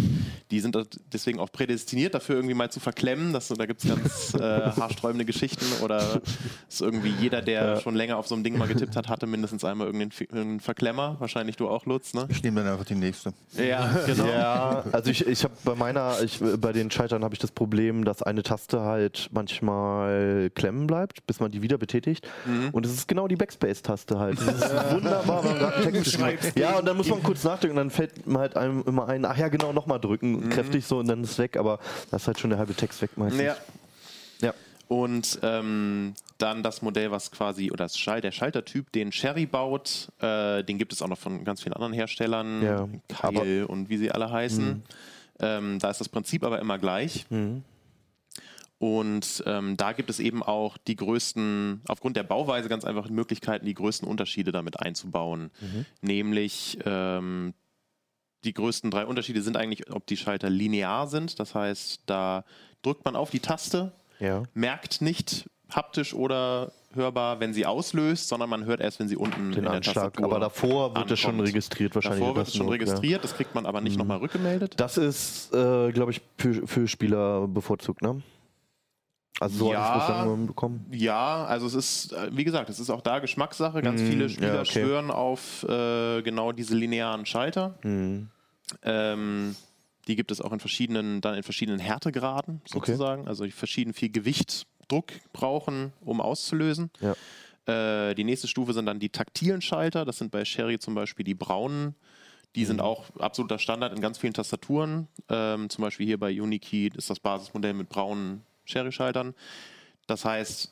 Die sind deswegen auch prädestiniert dafür, irgendwie mal zu verklemmen. Das, da gibt es ganz äh, haarsträubende Geschichten oder ist irgendwie jeder, der schon länger auf so einem Ding mal getippt hat, hatte mindestens einmal irgendeinen, Verklemmer. Wahrscheinlich du auch, Lutz, ne? Ich nehme dann einfach die nächste. Ja, genau. Ja, also ich, ich habe bei meiner, ich, bei den Schaltern habe ich das Problem, dass eine Taste halt manchmal klemmen bleibt, bis man die wieder betätigt. Und es ist genau die Backspace-Taste halt. Das ist wunderbar, wenn man gerade Text hat. Ja, und dann muss man kurz nachdenken und dann fällt man halt einem immer ein, ach ja, genau, nochmal drücken, kräftig so und dann ist es weg, aber da ist halt schon der halbe Text weg meistens. Ja. Ja. Und ähm, dann das Modell, was quasi, oder das Schall, der Schaltertyp, den Sherry baut, äh, den gibt es auch noch von ganz vielen anderen Herstellern, Ja, Keil und wie sie alle heißen. Ähm, da ist das Prinzip aber immer gleich. Und ähm, da gibt es eben auch die größten, aufgrund der Bauweise ganz einfach Möglichkeiten, die größten Unterschiede damit einzubauen. Nämlich ähm, die größten drei Unterschiede sind eigentlich, ob die Schalter linear sind. Das heißt, da drückt man auf die Taste, Ja. merkt nicht haptisch oder hörbar, wenn sie auslöst, sondern man hört erst, wenn sie unten Den in der Anschlag. Tastatur Aber davor wird es schon ankommt. registriert wahrscheinlich. Davor wird das es schon Not, ja. registriert, das kriegt man aber nicht nochmal rückgemeldet. Das ist, äh, glaube ich, für, für Spieler bevorzugt, ne? Also so Ja. habe bekommen. Ja, also es ist, äh, wie gesagt, es ist auch da Geschmackssache. Ganz Mhm, viele Spieler ja, okay. schwören auf äh, genau diese linearen Schalter. Mhm. Ähm, die gibt es auch in verschiedenen, dann in verschiedenen Härtegraden sozusagen. Also die verschieden viel Gewicht, Druck brauchen, um auszulösen. Ja. Äh, die nächste Stufe sind dann die taktilen Schalter. Das sind bei Sherry zum Beispiel die braunen. Die Mhm. sind auch absoluter Standard in ganz vielen Tastaturen. Ähm, zum Beispiel hier bei Unikey ist das Basismodell mit braunen Sherry-Schaltern. Das heißt,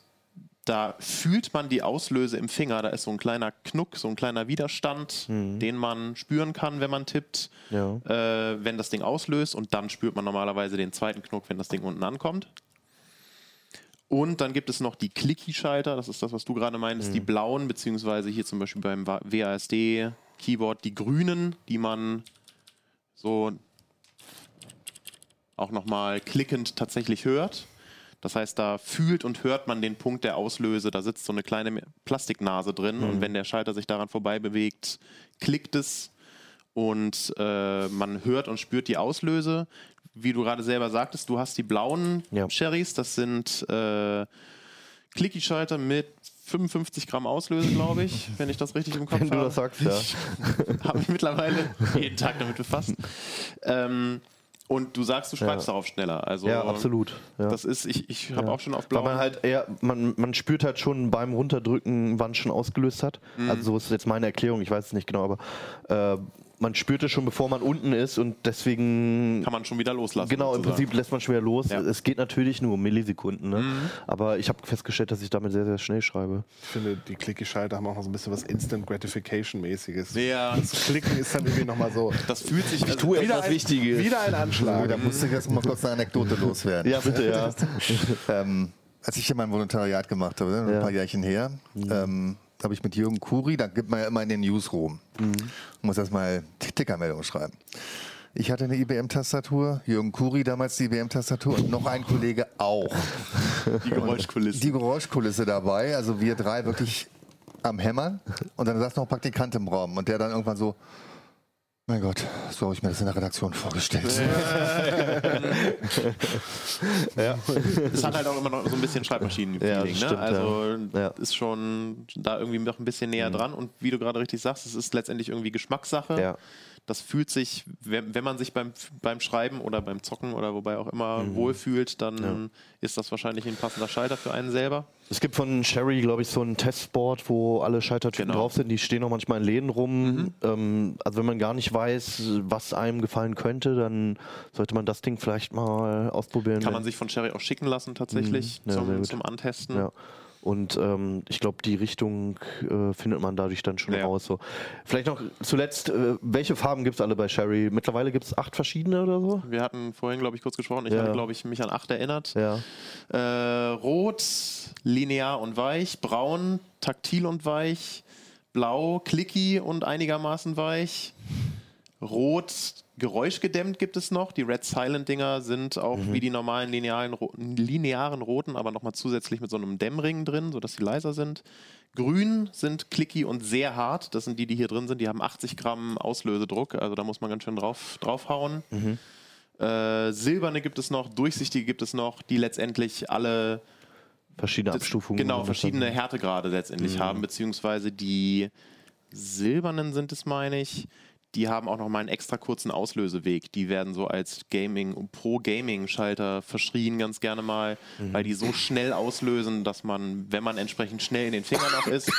da fühlt man die Auslöse im Finger. Da ist so ein kleiner Knuck, so ein kleiner Widerstand, den man spüren kann, wenn man tippt, Ja. äh, wenn das Ding auslöst. Und dann spürt man normalerweise den zweiten Knuck, wenn das Ding unten ankommt. Und dann gibt es noch die Clicky-Schalter, das ist das, was du gerade meinst, die blauen, beziehungsweise hier zum Beispiel beim WASD-Keyboard die grünen, die man so auch nochmal klickend tatsächlich hört. Das heißt, da fühlt und hört man den Punkt der Auslöse. Da sitzt so eine kleine Plastiknase drin und wenn der Schalter sich daran vorbei bewegt, klickt es und äh, man hört und spürt die Auslöse. Wie du gerade selber sagtest, du hast die blauen Ja. Sherrys, das sind äh, Clicky-Schalter mit 55 Gramm Auslöse, glaube ich, wenn ich das richtig im Kopf Wenn du habe. das sagst, ja. Ich habe mich mittlerweile jeden Tag damit befasst. Ähm, Und du sagst, du schreibst Ja. darauf schneller. Also Ja, absolut. Ja. Das ist, ich, ich habe Ja. auch schon auf Weil blau. man halt eher, man, man spürt halt schon beim Runterdrücken, wann es schon ausgelöst hat. Mhm. Also so ist jetzt meine Erklärung, ich weiß es nicht genau, aber äh, man spürt es schon, bevor man unten ist und deswegen kann man schon wieder loslassen. Genau, im sozusagen. Prinzip lässt man schwer los. Ja. Es geht natürlich nur um Millisekunden. Ne? Mhm. Aber ich habe festgestellt, dass ich damit sehr, sehr schnell schreibe. Ich finde, die Clicky-Schalter haben auch noch so ein bisschen was Instant Gratification-mäßiges. Ja. Das Klicken ist dann irgendwie nochmal so. Das fühlt sich. Also, tue wieder etwas ein, Wichtiges. Wieder ein Oh, Anschlag. da musste ich jetzt mal kurz eine Anekdote loswerden. Ja, bitte, ja. ähm, als ich hier mein Volontariat gemacht habe, ne, ein Ja. paar Jährchen her, ähm, habe ich mit Jürgen Kuri, da gibt man ja immer in den Newsroom, muss erstmal Tickermeldung schreiben. Ich hatte eine IBM-Tastatur, Jürgen Kuri damals die IBM-Tastatur und noch ein Kollege auch. die Geräuschkulisse. Die Geräuschkulisse dabei, also wir drei wirklich am Hämmern und dann saß noch ein Praktikant im Raum und der dann irgendwann so, mein Gott, so habe ich mir das in der Redaktion vorgestellt. Es hat halt auch immer noch so ein bisschen Schreibmaschinen-Feeling. Ja, ne? Also ja. Ja. ist schon da irgendwie noch ein bisschen näher dran. Und wie du gerade richtig sagst, es ist letztendlich irgendwie Geschmackssache. Ja. Das fühlt sich, wenn, wenn man sich beim, beim Schreiben oder beim Zocken oder wobei auch immer wohlfühlt, dann ist das wahrscheinlich ein passender Schalter für einen selber. Es gibt von Sherry, glaube ich, so ein Testboard, wo alle Schaltertypen Genau. drauf sind. Die stehen auch manchmal in Läden rum. Ähm, also wenn man gar nicht weiß, was einem gefallen könnte, dann sollte man das Ding vielleicht mal ausprobieren. Kann man sich von Sherry auch schicken lassen tatsächlich Mhm. Ja, zum, zum Antesten. Ja. Und ähm, ich glaube, die Richtung äh, findet man dadurch dann schon Ja. raus. So. Vielleicht noch zuletzt, äh, welche Farben gibt es alle bei Sherry? Mittlerweile gibt es acht verschiedene oder so? Wir hatten vorhin, glaube ich, kurz gesprochen. Ich Ja. hatte, glaube ich, mich an acht erinnert. Ja. Äh, rot, linear und weich, braun, taktil und weich, blau, clicky und einigermaßen weich, rot, geräuschgedämmt gibt es noch. Die Red Silent Dinger sind auch wie die normalen linearen, linearen roten, aber nochmal zusätzlich mit so einem Dämmring drin, sodass sie leiser sind. Grün sind clicky und sehr hart. Das sind die, die hier drin sind. Die haben 80 Gramm Auslösedruck. Also da muss man ganz schön drauf, draufhauen. Äh, silberne gibt es noch, durchsichtige gibt es noch, die letztendlich alle Verschiedene Abstufungen. Genau, verschiedene. Härtegrade letztendlich Mhm. haben, beziehungsweise die silbernen sind es, meine ich. Die haben auch noch mal einen extra kurzen Auslöseweg. Die werden so als Gaming, Pro-Gaming-Schalter verschrien ganz gerne mal, Mhm. weil die so schnell auslösen, dass man, wenn man entsprechend schnell in den Fingern auch ist,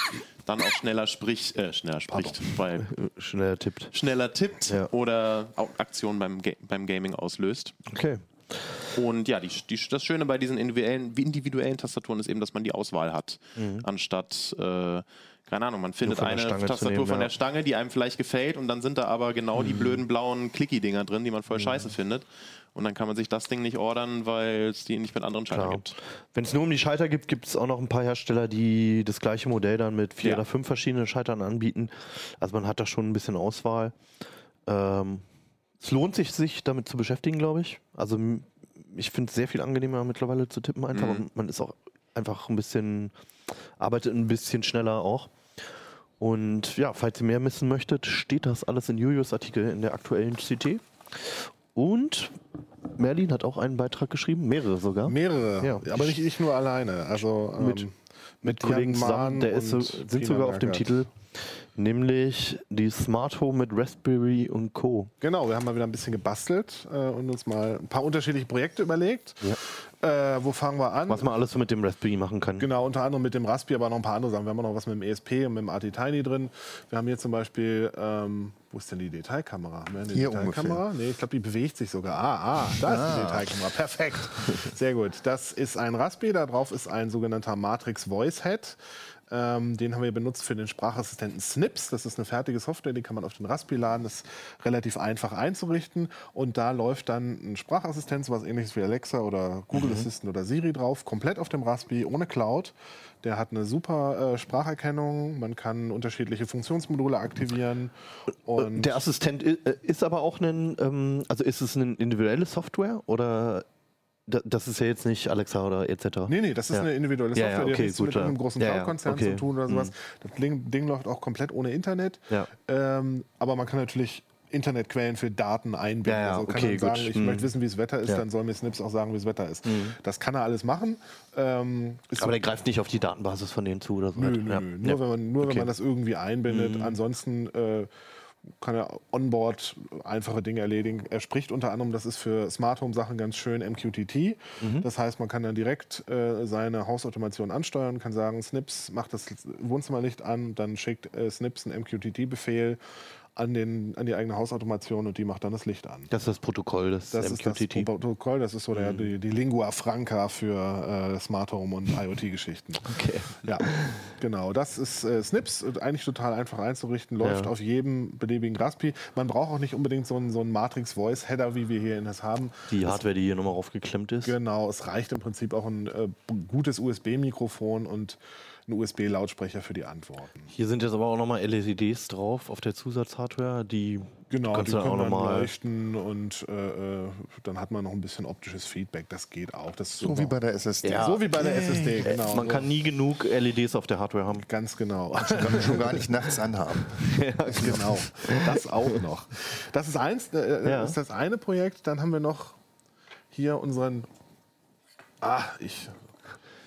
dann auch schneller spricht, äh, schneller spricht, weil Äh, Schneller tippt. schneller tippt Ja. oder auch Aktionen beim, Ga beim Gaming auslöst. Okay. Und ja, die, die, das Schöne bei diesen individuellen, individuellen Tastaturen ist eben, dass man die Auswahl hat, anstatt, äh, keine Ahnung, man findet eine Tastatur nehmen, von ja. der Stange, die einem vielleicht gefällt und dann sind da aber genau die blöden blauen Clicky-Dinger drin, die man voll scheiße findet. Und dann kann man sich das Ding nicht ordern, weil es die nicht mit anderen Schaltern Klar. gibt. Wenn es nur um die Schalter gibt, gibt es auch noch ein paar Hersteller, die das gleiche Modell dann mit vier Ja. oder fünf verschiedenen Schaltern anbieten. Also man hat da schon ein bisschen Auswahl. Ähm, es lohnt sich, sich damit zu beschäftigen, glaube ich. Also ich finde es sehr viel angenehmer mittlerweile zu tippen einfach. Mhm. Und man ist auch einfach ein bisschen, arbeitet ein bisschen schneller auch. Und ja, falls ihr mehr wissen möchtet, steht das alles in Julius Artikel in der aktuellen CT. Und Merlin hat auch einen Beitrag geschrieben, mehrere sogar. Mehrere, Ja. aber nicht ich nur alleine. Also ähm, Mit- mit Kollegen zusammen, Mahn der ist sind Tina sogar auf dem. Titel, nämlich die Smart Home mit Raspberry und Co. Genau, wir haben mal wieder ein bisschen gebastelt äh, und uns mal ein paar unterschiedliche Projekte überlegt. Äh, wo fangen wir an? Was man alles so mit dem Raspberry machen kann. Genau, unter anderem mit dem Raspi, aber noch ein paar andere Sachen. Wir haben auch noch was mit dem ESP und mit dem AT Tiny drin. Wir haben hier zum Beispiel, ähm, wo ist denn die Detailkamera? Haben wir eine Hier Detailkamera? Nee, ich glaube, die bewegt sich sogar. Ah, ah, da ist die Detailkamera. Perfekt. Sehr gut. Das ist ein Raspi, da drauf ist ein sogenannter Matrix Voice Head. Ähm, den haben wir benutzt für den Sprachassistenten Snips. Das ist eine fertige Software, die kann man auf den Raspi laden. Das ist relativ einfach einzurichten. Und da läuft dann ein Sprachassistent, sowas ähnliches wie Alexa oder Google Assistant oder Siri drauf, komplett auf dem Raspi, ohne Cloud. Der hat eine super äh, Spracherkennung. Man kann unterschiedliche Funktionsmodule aktivieren. Und Der Assistent äh, ist aber auch ein, ähm, also ist es eine individuelle Software oder das ist ja jetzt nicht Alexa oder etc. Nee, nee, das ist Ja. eine individuelle Ja, Software, ja, die okay, hat nichts mit gut, ja. einem großen Ja, ja, Cloud-Konzern okay. zu tun oder sowas. Das Ding, Ding läuft auch komplett ohne Internet. Ja. Ähm, aber man kann natürlich Internetquellen für Daten einbinden. Ja, ja, also kann okay, sagen, gut. ich Mhm. möchte wissen, wie das Wetter ist, Ja. Mhm. dann soll mir Snips auch sagen, wie das Wetter ist. Das kann er alles machen. Ähm, Aber der greift nicht auf die Datenbasis von denen zu oder so. Nö, halt. nö, Ja. Nur, Ja. wenn man, nur Okay. Mhm. wenn man das irgendwie einbindet. Ansonsten äh, kann er onboard einfache Dinge erledigen. Er spricht unter anderem, das ist für Smart Home Sachen ganz schön, MQTT. Das heißt, man kann dann direkt äh, seine Hausautomation ansteuern, kann sagen, Snips macht das Wohnzimmerlicht an, dann schickt äh, Snips einen MQTT-Befehl an, den, an die eigene Hausautomation und die macht dann das Licht an. Das ist das Protokoll des Das ist das. Protokoll, das ist so der, die, die Lingua Franca für äh, Smart Home und IoT-Geschichten. Okay. Ja, genau. Das ist äh, Snips, und eigentlich total einfach einzurichten, läuft Ja. auf jedem beliebigen Raspi. Man braucht auch nicht unbedingt so einen, so einen Matrix-Voice-Header, wie wir hier in das haben. Die Hardware, die hier nochmal aufgeklemmt ist. Genau, es reicht im Prinzip auch ein äh, gutes USB-Mikrofon und ein USB-Lautsprecher für die Antworten. Hier sind jetzt aber auch nochmal LEDs drauf auf der Zusatzhardware, die Genau, kannst die du dann auch können dann nochmal. leuchten und äh, äh, dann hat man noch ein bisschen optisches Feedback. Das geht auch. Das ist So wie bei der SSD. Ja. so wie bei der SSD, genau. Man kann nie genug LEDs auf der Hardware haben. Ganz genau. Kann man schon gar nicht nachts anhaben. genau. Das auch noch. Das ist eins, äh, Ja. ist das eine Projekt. Dann haben wir noch hier unseren. Ah, ich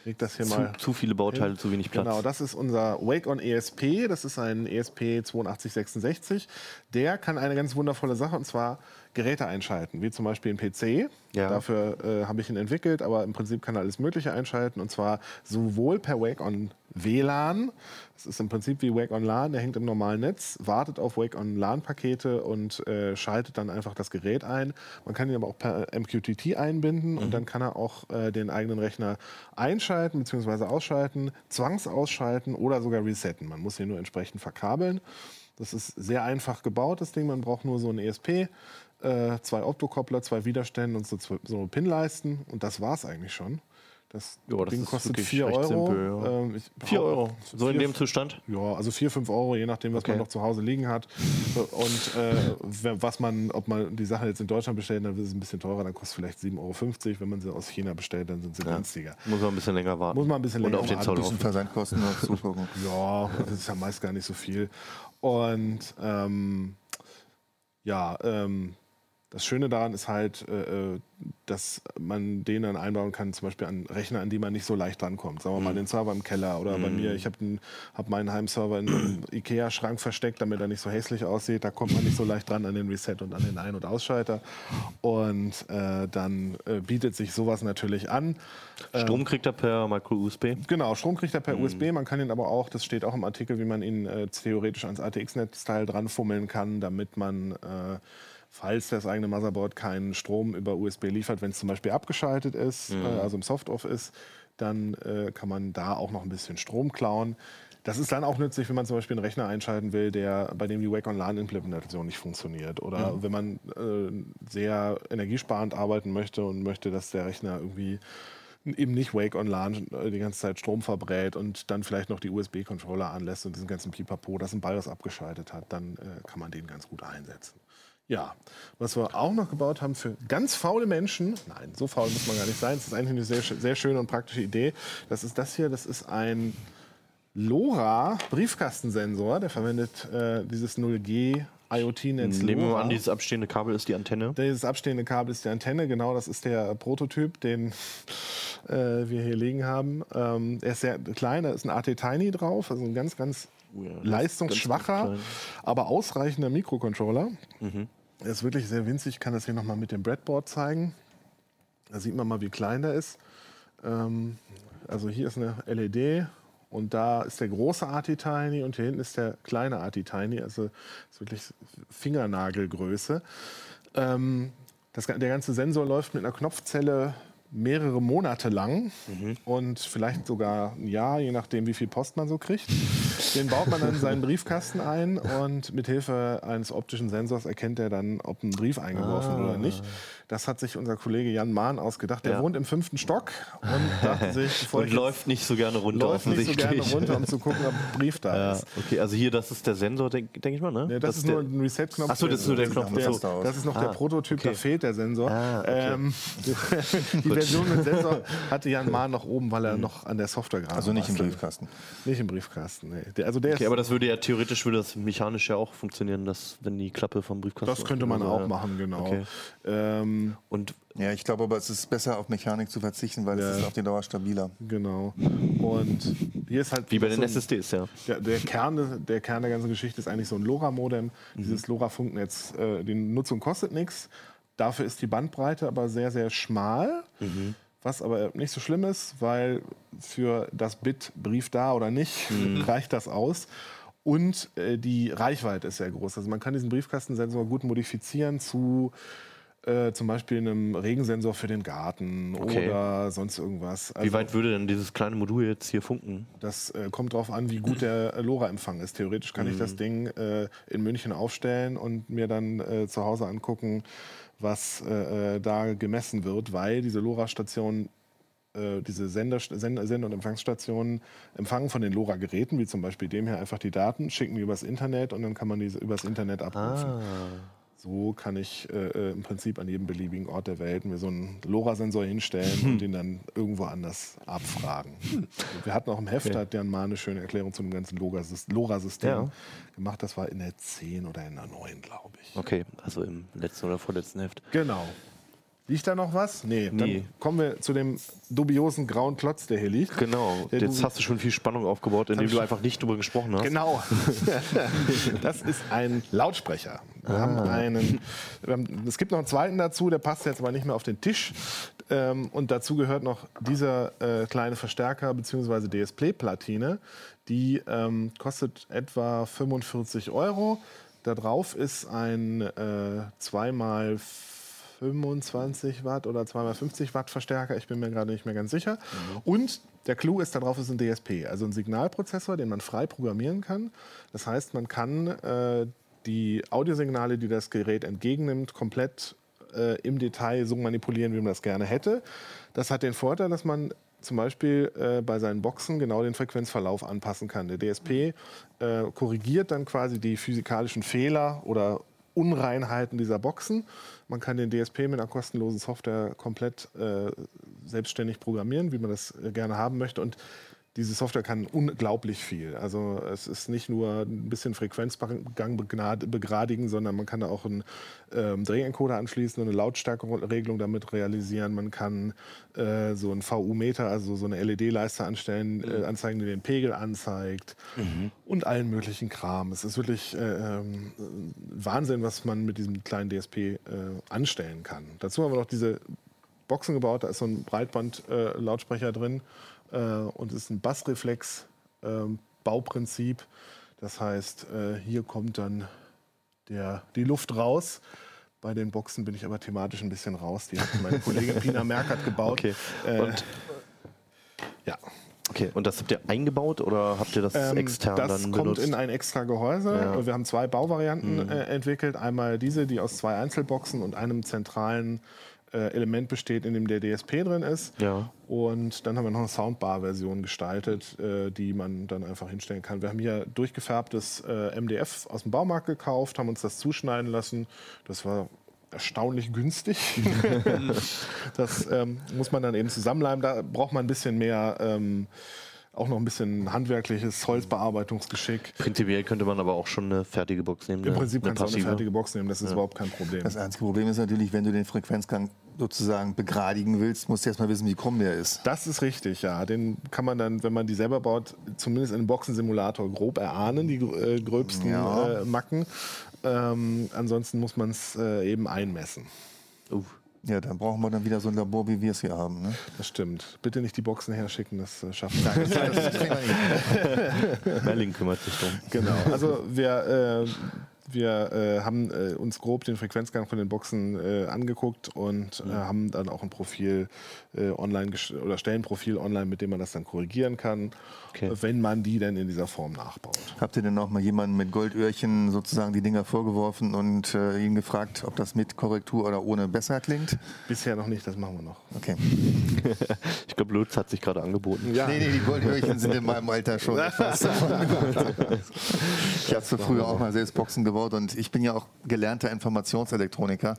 leg das hier Zu, mal. zu viele Bauteile, zu wenig Platz. Genau, das ist unser Wake on ESP. Das ist ein ESP 8266. Der kann eine ganz wundervolle Sache und zwar Geräte einschalten, wie zum Beispiel ein PC. Ja. Dafür äh, habe ich ihn entwickelt, aber im Prinzip kann er alles Mögliche einschalten und zwar sowohl per Wake on WLAN. Das ist im Prinzip wie Wake on LAN, der hängt im normalen Netz, wartet auf Wake on LAN-Pakete und äh, schaltet dann einfach das Gerät ein. Man kann ihn aber auch per MQTT einbinden und dann kann er auch äh, den eigenen Rechner einschalten bzw. ausschalten, zwangsausschalten oder sogar resetten. Man muss ihn nur entsprechend verkabeln. Das ist sehr einfach gebaut, das Ding. Man braucht nur so einen ESP, äh, zwei Optokoppler, zwei Widerstände und so, so Pinleisten und das war's eigentlich schon. Das, Ja, das Ding ist kostet wirklich 4 recht Euro. simpel, ja. Ähm, ich 4 hau- Euro. So in vier- dem Zustand? ja, also 4, 5 Euro, je nachdem, was Okay. man noch zu Hause liegen hat. Und äh, was man, ob man die Sache jetzt in Deutschland bestellt, dann ist es ein bisschen teurer, dann kostet vielleicht 7,50 Euro. Wenn man sie aus China bestellt, dann sind sie günstiger. Muss man ein bisschen länger warten. Muss man ein bisschen Und länger auf den warten. Zoll Ein hoffen. Bisschen Versandkosten noch. Ja, das ist ja meist gar nicht so viel. Und ähm, ja, ähm, das Schöne daran ist halt, äh, äh, dass man den dann einbauen kann, zum Beispiel an Rechner, an die man nicht so leicht drankommt. Sagen wir mal den Server im Keller oder bei mir, ich habe hab meinen Heimserver in einem Ikea-Schrank versteckt, damit er nicht so hässlich aussieht. Da kommt man nicht so leicht dran an den Reset und an den Ein- und Ausschalter. Und äh, dann äh, bietet sich sowas natürlich an. Strom kriegt er per Micro-USB. Genau, Strom kriegt er per USB. Man kann ihn aber auch, das steht auch im Artikel, wie man ihn äh, theoretisch ans ATX-Netzteil dranfummeln kann, damit man, äh, falls das eigene Motherboard keinen Strom über USB liefert, wenn es zum Beispiel abgeschaltet ist, äh, also im Soft-Off ist, dann äh, kann man da auch noch ein bisschen Strom klauen. Das ist dann auch nützlich, wenn man zum Beispiel einen Rechner einschalten will, der, bei dem die Wake on LAN-Implementation nicht funktioniert. Oder wenn man äh, sehr energiesparend arbeiten möchte und möchte, dass der Rechner irgendwie eben nicht Wake on LAN äh, die ganze Zeit Strom verbrät und dann vielleicht noch die USB-Controller anlässt und diesen ganzen Pipapo, das ein BIOS abgeschaltet hat, dann äh, kann man den ganz gut einsetzen. Ja, was wir auch noch gebaut haben für ganz faule Menschen, nein, so faul muss man gar nicht sein, es ist eigentlich eine sehr, sehr schöne und praktische Idee. Das ist das hier, das ist ein LoRa Briefkastensensor, der verwendet äh, dieses 0G IoT-Netz Nehmen wir mal an, dieses abstehende Kabel ist die Antenne. Dieses abstehende Kabel ist die Antenne, genau, das ist der Prototyp, den äh, wir hier liegen haben. Ähm, er ist sehr klein, da ist ein AT Tiny drauf, also ein ganz, ganz Oh ja, leistungsschwacher, ganz aber ausreichender Mikrocontroller. Mhm. Er ist wirklich sehr winzig, ich kann das hier nochmal mit dem Breadboard zeigen. Da sieht man mal, wie klein der ist. Ähm, also hier ist eine LED und da ist der große AT Tiny und hier hinten ist der kleine AT Tiny, also ist wirklich Fingernagelgröße. Ähm, das, der ganze Sensor läuft mit einer Knopfzelle mehrere Monate lang und vielleicht sogar ein Jahr, je nachdem, wie viel Post man so kriegt. Den baut man dann in seinen Briefkasten ein und mit Hilfe eines optischen Sensors erkennt er dann, ob ein Brief eingeworfen wird oder nicht. Das hat sich unser Kollege Jan Mahn ausgedacht. Der Ja. wohnt im fünften Stock und dachte sich, Und läuft nicht so gerne runter, läuft nicht so offensichtlich. gerne runter, um zu gucken, ob ein Brief da Ja, ist. okay, also hier, das ist der Sensor, denke denk ich mal, ne? Ja, das, ist nur ein Reset-Knopf. Ach so, das ist nur der Knopf. Der, so. das ist noch der Ah, Prototyp, da okay. fehlt der Sensor. Ah, okay. ähm, die Version mit Sensor hatte Jan Mahn noch oben, weil er noch an der Software gerade Also nicht im. Briefkasten. Nicht im Briefkasten, nee. Der, also der Okay, ist, aber das würde ja theoretisch würde das mechanisch ja auch funktionieren, dass wenn die Klappe vom Briefkasten. das könnte man auch machen, genau. Okay. Ähm, Ähm, Und Ja, ich glaube aber, es ist besser auf Mechanik zu verzichten, weil Ja. es ist auf die Dauer stabiler. genau. Und hier ist halt wie bei den so ein- SSDs, ja. Der, der, Kern, der Kern der ganzen Geschichte ist eigentlich so ein LoRa-Modem. Dieses LoRa-Funknetz, äh, die Nutzung kostet nichts. Dafür ist die Bandbreite aber sehr, sehr schmal. Was aber nicht so schlimm ist, weil für das Bit Brief da oder nicht reicht das aus. Und äh, die Reichweite ist sehr groß. Also man kann diesen Briefkastensensor gut modifizieren zu äh, zum Beispiel einem Regensensor für den Garten Okay. oder sonst irgendwas. Wie Also- weit würde denn dieses kleine Modul jetzt hier funken? das äh, kommt darauf an, wie gut der LoRa-Empfang ist. Theoretisch kann ich das Ding äh, in München aufstellen und mir dann äh, zu Hause angucken, was äh, äh, da gemessen wird, weil diese LoRa-Stationen, äh, diese Sender, Sender, Sender- und Empfangsstationen empfangen von den LoRa-Geräten, wie zum Beispiel dem hier einfach die Daten, schicken die übers Internet und dann kann man diese übers Internet abrufen. Ah. So kann ich äh, äh, im Prinzip an jedem beliebigen Ort der Welt mir so einen LoRa-Sensor hinstellen und den dann irgendwo anders abfragen. Und Wir hatten auch im Heft, da hat Jan mal eine schöne Erklärung zu dem ganzen LoRa-Sys- LoRa-System Ja. gemacht. Das war in der 10 oder in der 9, glaube ich. Okay, also im letzten oder vorletzten Heft. Genau. Liegt da noch was? Nee. Nee. Dann kommen wir zu dem dubiosen grauen Klotz, der hier liegt. Genau, Der jetzt hast du schon viel Spannung aufgebaut, indem du einfach nicht drüber gesprochen hast. Genau. das ist ein Lautsprecher. Wir haben einen, es gibt noch einen zweiten dazu, der passt jetzt aber nicht mehr auf den Tisch. Ähm, und dazu gehört noch dieser äh, kleine Verstärker bzw. DSP-Platine. Die ähm, kostet etwa 45 Euro. Da drauf ist ein äh, 2x 25 Watt oder 2x50 Watt Verstärker, ich bin mir gerade nicht mehr ganz sicher. Und der Clou ist, da drauf ist ein DSP, also ein Signalprozessor, den man frei programmieren kann. Das heißt, man kann äh, die Audiosignale, die das Gerät entgegennimmt, komplett äh, im Detail so manipulieren, wie man das gerne hätte. Das hat den Vorteil, dass man zum Beispiel äh, bei seinen Boxen genau den Frequenzverlauf anpassen kann. Der DSP äh, korrigiert dann quasi die physikalischen Fehler oder Unreinheiten dieser Boxen. Man kann den DSP mit einer kostenlosen Software komplett äh, selbstständig programmieren, wie man das äh, gerne haben möchte. Und diese Software kann unglaublich viel. Also es ist nicht nur ein bisschen Frequenzgang begradigen, sondern man kann da auch einen ähm, Drehencoder anschließen und eine Lautstärkeregelung damit realisieren. Man kann äh, so einen VU-Meter, also so eine LED-Leiste anstellen, äh, anzeigen, die den Pegel anzeigt und allen möglichen Kram. Es ist wirklich äh, ähm, Wahnsinn, was man mit diesem kleinen DSP äh, anstellen kann. Dazu haben wir noch diese Boxen gebaut, da ist so ein Breitband-Lautsprecher drin äh, und es ist ein Bassreflex-Bauprinzip. das heißt, äh, hier kommt dann der, die Luft raus. Bei den Boxen bin ich aber thematisch ein bisschen raus. Die hat meine Kollegin Pina Merkert gebaut. Okay. Äh, Und, ja. okay. Und das habt ihr eingebaut oder habt ihr das Ähm, extern das dann kommt benutzt? in ein extra Gehäuse. Ja. Mhm. Wir haben zwei Bauvarianten äh, entwickelt. Einmal diese, die aus zwei Einzelboxen und einem zentralen äh, Element besteht, in dem der DSP drin ist. Ja. Und dann haben wir noch eine Soundbar-Version gestaltet, äh, die man dann einfach hinstellen kann. Wir haben hier durchgefärbtes äh, MDF aus dem Baumarkt gekauft, haben uns das zuschneiden lassen. Das war erstaunlich günstig. das ähm, muss man dann eben zusammenleimen. Da braucht man ein bisschen mehr, ähm, auch noch ein bisschen handwerkliches Holzbearbeitungsgeschick. Prinzipiell könnte man aber auch schon eine fertige Box nehmen. Im eine- Prinzip eine kannst du auch eine passive. fertige Box nehmen, das ist überhaupt kein Problem. Das einzige Problem ist natürlich, wenn du den Frequenzgang sozusagen begradigen willst, musst du erstmal wissen, wie krumm der ist. Das ist richtig, ja. Den kann man dann, wenn man die selber baut, zumindest in einem Boxensimulator grob erahnen, die äh, gröbsten Ja. äh, Macken. Ähm, ansonsten muss man es äh, eben einmessen. Uh, Ja, dann brauchen wir dann wieder so ein Labor, wie wir es hier haben. Ne? Das stimmt. Bitte nicht die Boxen herschicken, das äh, schaffen wir. Das kriegen wir hin. Merlin kümmert sich drum. Genau. Also wir, äh, wir äh, haben äh, uns grob den Frequenzgang von den Boxen äh, angeguckt und äh, haben dann auch ein Profil äh, online oder stellen ein Profil online, mit dem man das dann korrigieren kann, Okay. wenn man die dann in dieser Form nachbaut. Habt ihr denn auch mal jemanden mit Goldöhrchen sozusagen die Dinger vorgeworfen und äh, ihn gefragt, ob das mit Korrektur oder ohne besser klingt? Bisher noch nicht, das machen wir noch. Okay. Ich glaube, Lutz hat sich gerade angeboten. Ja. Nee, nee, die Goldöhrchen sind in meinem Alter schon etwas davon. Ich habe so früher auch mal selbst Boxen gebaut und ich bin ja auch gelernter Informationselektroniker.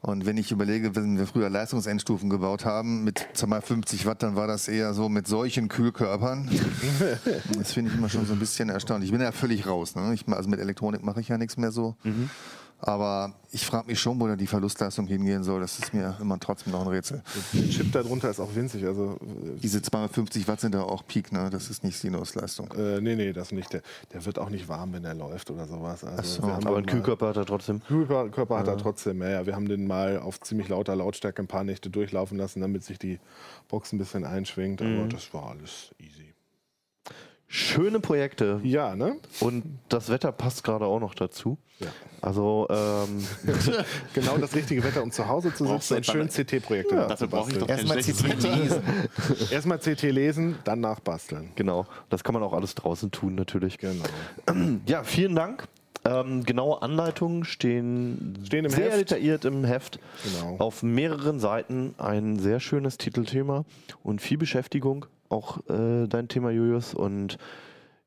Und wenn ich überlege, wenn wir früher Leistungsendstufen gebaut haben mit sag mal, 50 Watt, dann war das eher so mit solchen Kühlkörpern. Das finde ich immer schon so ein bisschen erstaunlich. Ich bin ja völlig raus. Ne? Ich, also mit Elektronik mache ich ja nichts mehr so. Aber ich frage mich schon, wo da die Verlustleistung hingehen soll. Das ist mir immer trotzdem noch ein Rätsel. Der Chip darunter ist auch winzig. Also, Diese 250 Watt sind da auch Peak, ne? Das ist nicht Sinusleistung. äh, nee, nee, das nicht. Der, der wird auch nicht warm, wenn er läuft oder sowas. Also, so, wir haben Aber einen Kühlkörper hat er trotzdem. Kühlkörper Körper hat er trotzdem, ja, ja. Wir haben den mal auf ziemlich lauter Lautstärke ein paar Nächte durchlaufen lassen, damit sich die Box ein bisschen einschwingt. Aber Mhm. das war alles easy. Schöne Projekte. Ja, ne? Und das Wetter passt gerade auch noch dazu. Ja. Also, ähm, Genau das richtige Wetter, um zu Hause zu Brauchst sitzen und schön CT-Projekte ja, Dafür brauche ich doch Erstmal CT lesen. Erstmal CT lesen, dann nachbasteln. genau. Das kann man auch alles draußen tun, natürlich. Genau. Ja, vielen Dank. Ähm, genaue Anleitungen stehen, Stehen im sehr Heft. detailliert im Heft. Genau. Auf mehreren Seiten ein sehr schönes Titelthema und viel Beschäftigung. Auch äh, dein Thema, Julius. Und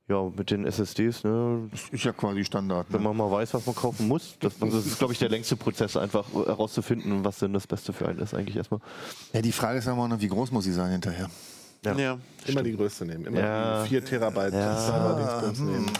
ja, mit den SSDs, ne, Ist ja quasi Standard. wenn Ne? man mal weiß, was man kaufen muss. Das, das ist, glaube ich, der längste Prozess, einfach herauszufinden, was denn das Beste für einen ist, eigentlich erstmal. Ja, die Frage ist aber noch, wie groß muss sie sein hinterher? Ja. Ja. Immer die größte nehmen. Immer Ja. die 4 Terabyte Ja. Server-Dingsbums nehmen.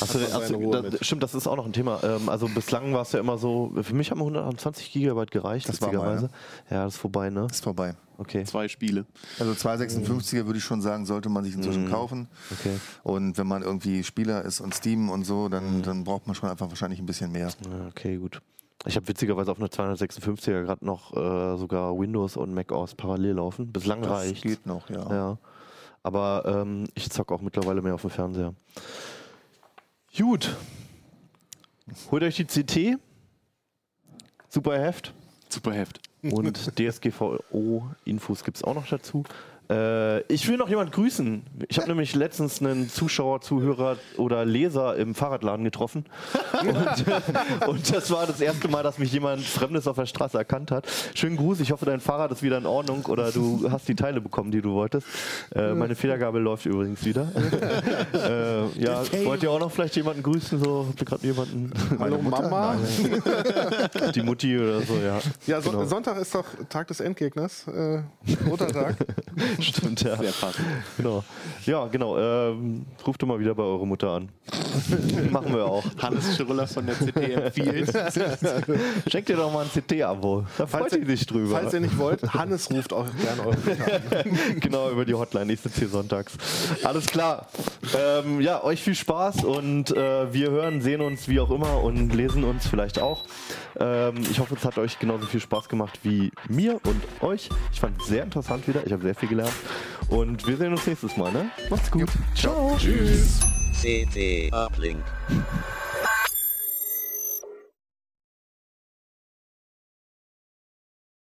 Hast du, hast du, da, stimmt, das ist auch noch ein Thema. Ähm, also bislang war es ja immer so, für mich haben 120 Gigabyte gereicht, Das war mal, witzigerweise. Ja, das ist vorbei, ne? Ist vorbei. Okay. Zwei Spiele. Also 256er würde ich schon sagen, sollte man sich inzwischen kaufen. Okay. Und wenn man irgendwie Spieler ist und Steam und so, dann, dann braucht man schon einfach wahrscheinlich ein bisschen mehr. Okay, gut. Ich habe witzigerweise auf einer 256er gerade noch äh, sogar Windows und Mac OS parallel laufen. Bislang Das reicht. geht noch, ja. Ja. Aber ähm, ich zocke auch mittlerweile mehr auf dem Fernseher. Gut. Holt euch die CT. Super Heft. Super Heft. Und DSGVO-Infos gibt es auch noch dazu. Äh, ich will noch jemand grüßen. Ich habe nämlich letztens einen Zuschauer, Zuhörer oder Leser im Fahrradladen getroffen. Und, und das war das erste Mal, dass mich jemand Fremdes auf der Straße erkannt hat. Schönen Gruß. Ich hoffe, dein Fahrrad ist wieder in Ordnung oder du hast die Teile bekommen, die du wolltest. Äh, meine Federgabel läuft übrigens wieder. äh, ja, wollt ihr auch noch vielleicht jemanden grüßen? So, habt ihr gerade jemanden? Hallo? Mama. Nein. Die Mutti oder so, ja. Ja, so, Genau. Sonntag ist doch Tag des Endgegners. Äh, Muttertag. Stimmt, ja. Sehr passend. Genau. Ja, genau. Ähm, ruft doch mal wieder bei eurer Mutter an. Machen wir auch. Hannes Schirulla von der CT empfiehlt. Schenkt ihr doch mal ein CT-Abo. Da freut Falls sie ihr- sich drüber. Falls ihr nicht wollt, Hannes ruft auch gerne eure Mutter an. genau, über die Hotline, nächste C sonntags. Alles klar. Ähm, ja, euch viel Spaß und äh, wir hören, sehen uns wie auch immer und lesen uns vielleicht auch. Ähm, ich hoffe, es hat euch genauso viel Spaß gemacht wie mir und euch. Ich fand es sehr interessant wieder. Ich habe sehr viel gelernt. Und wir sehen uns nächstes Mal. Ne? Macht's gut. Ciao. Tschüss. CT Uplink.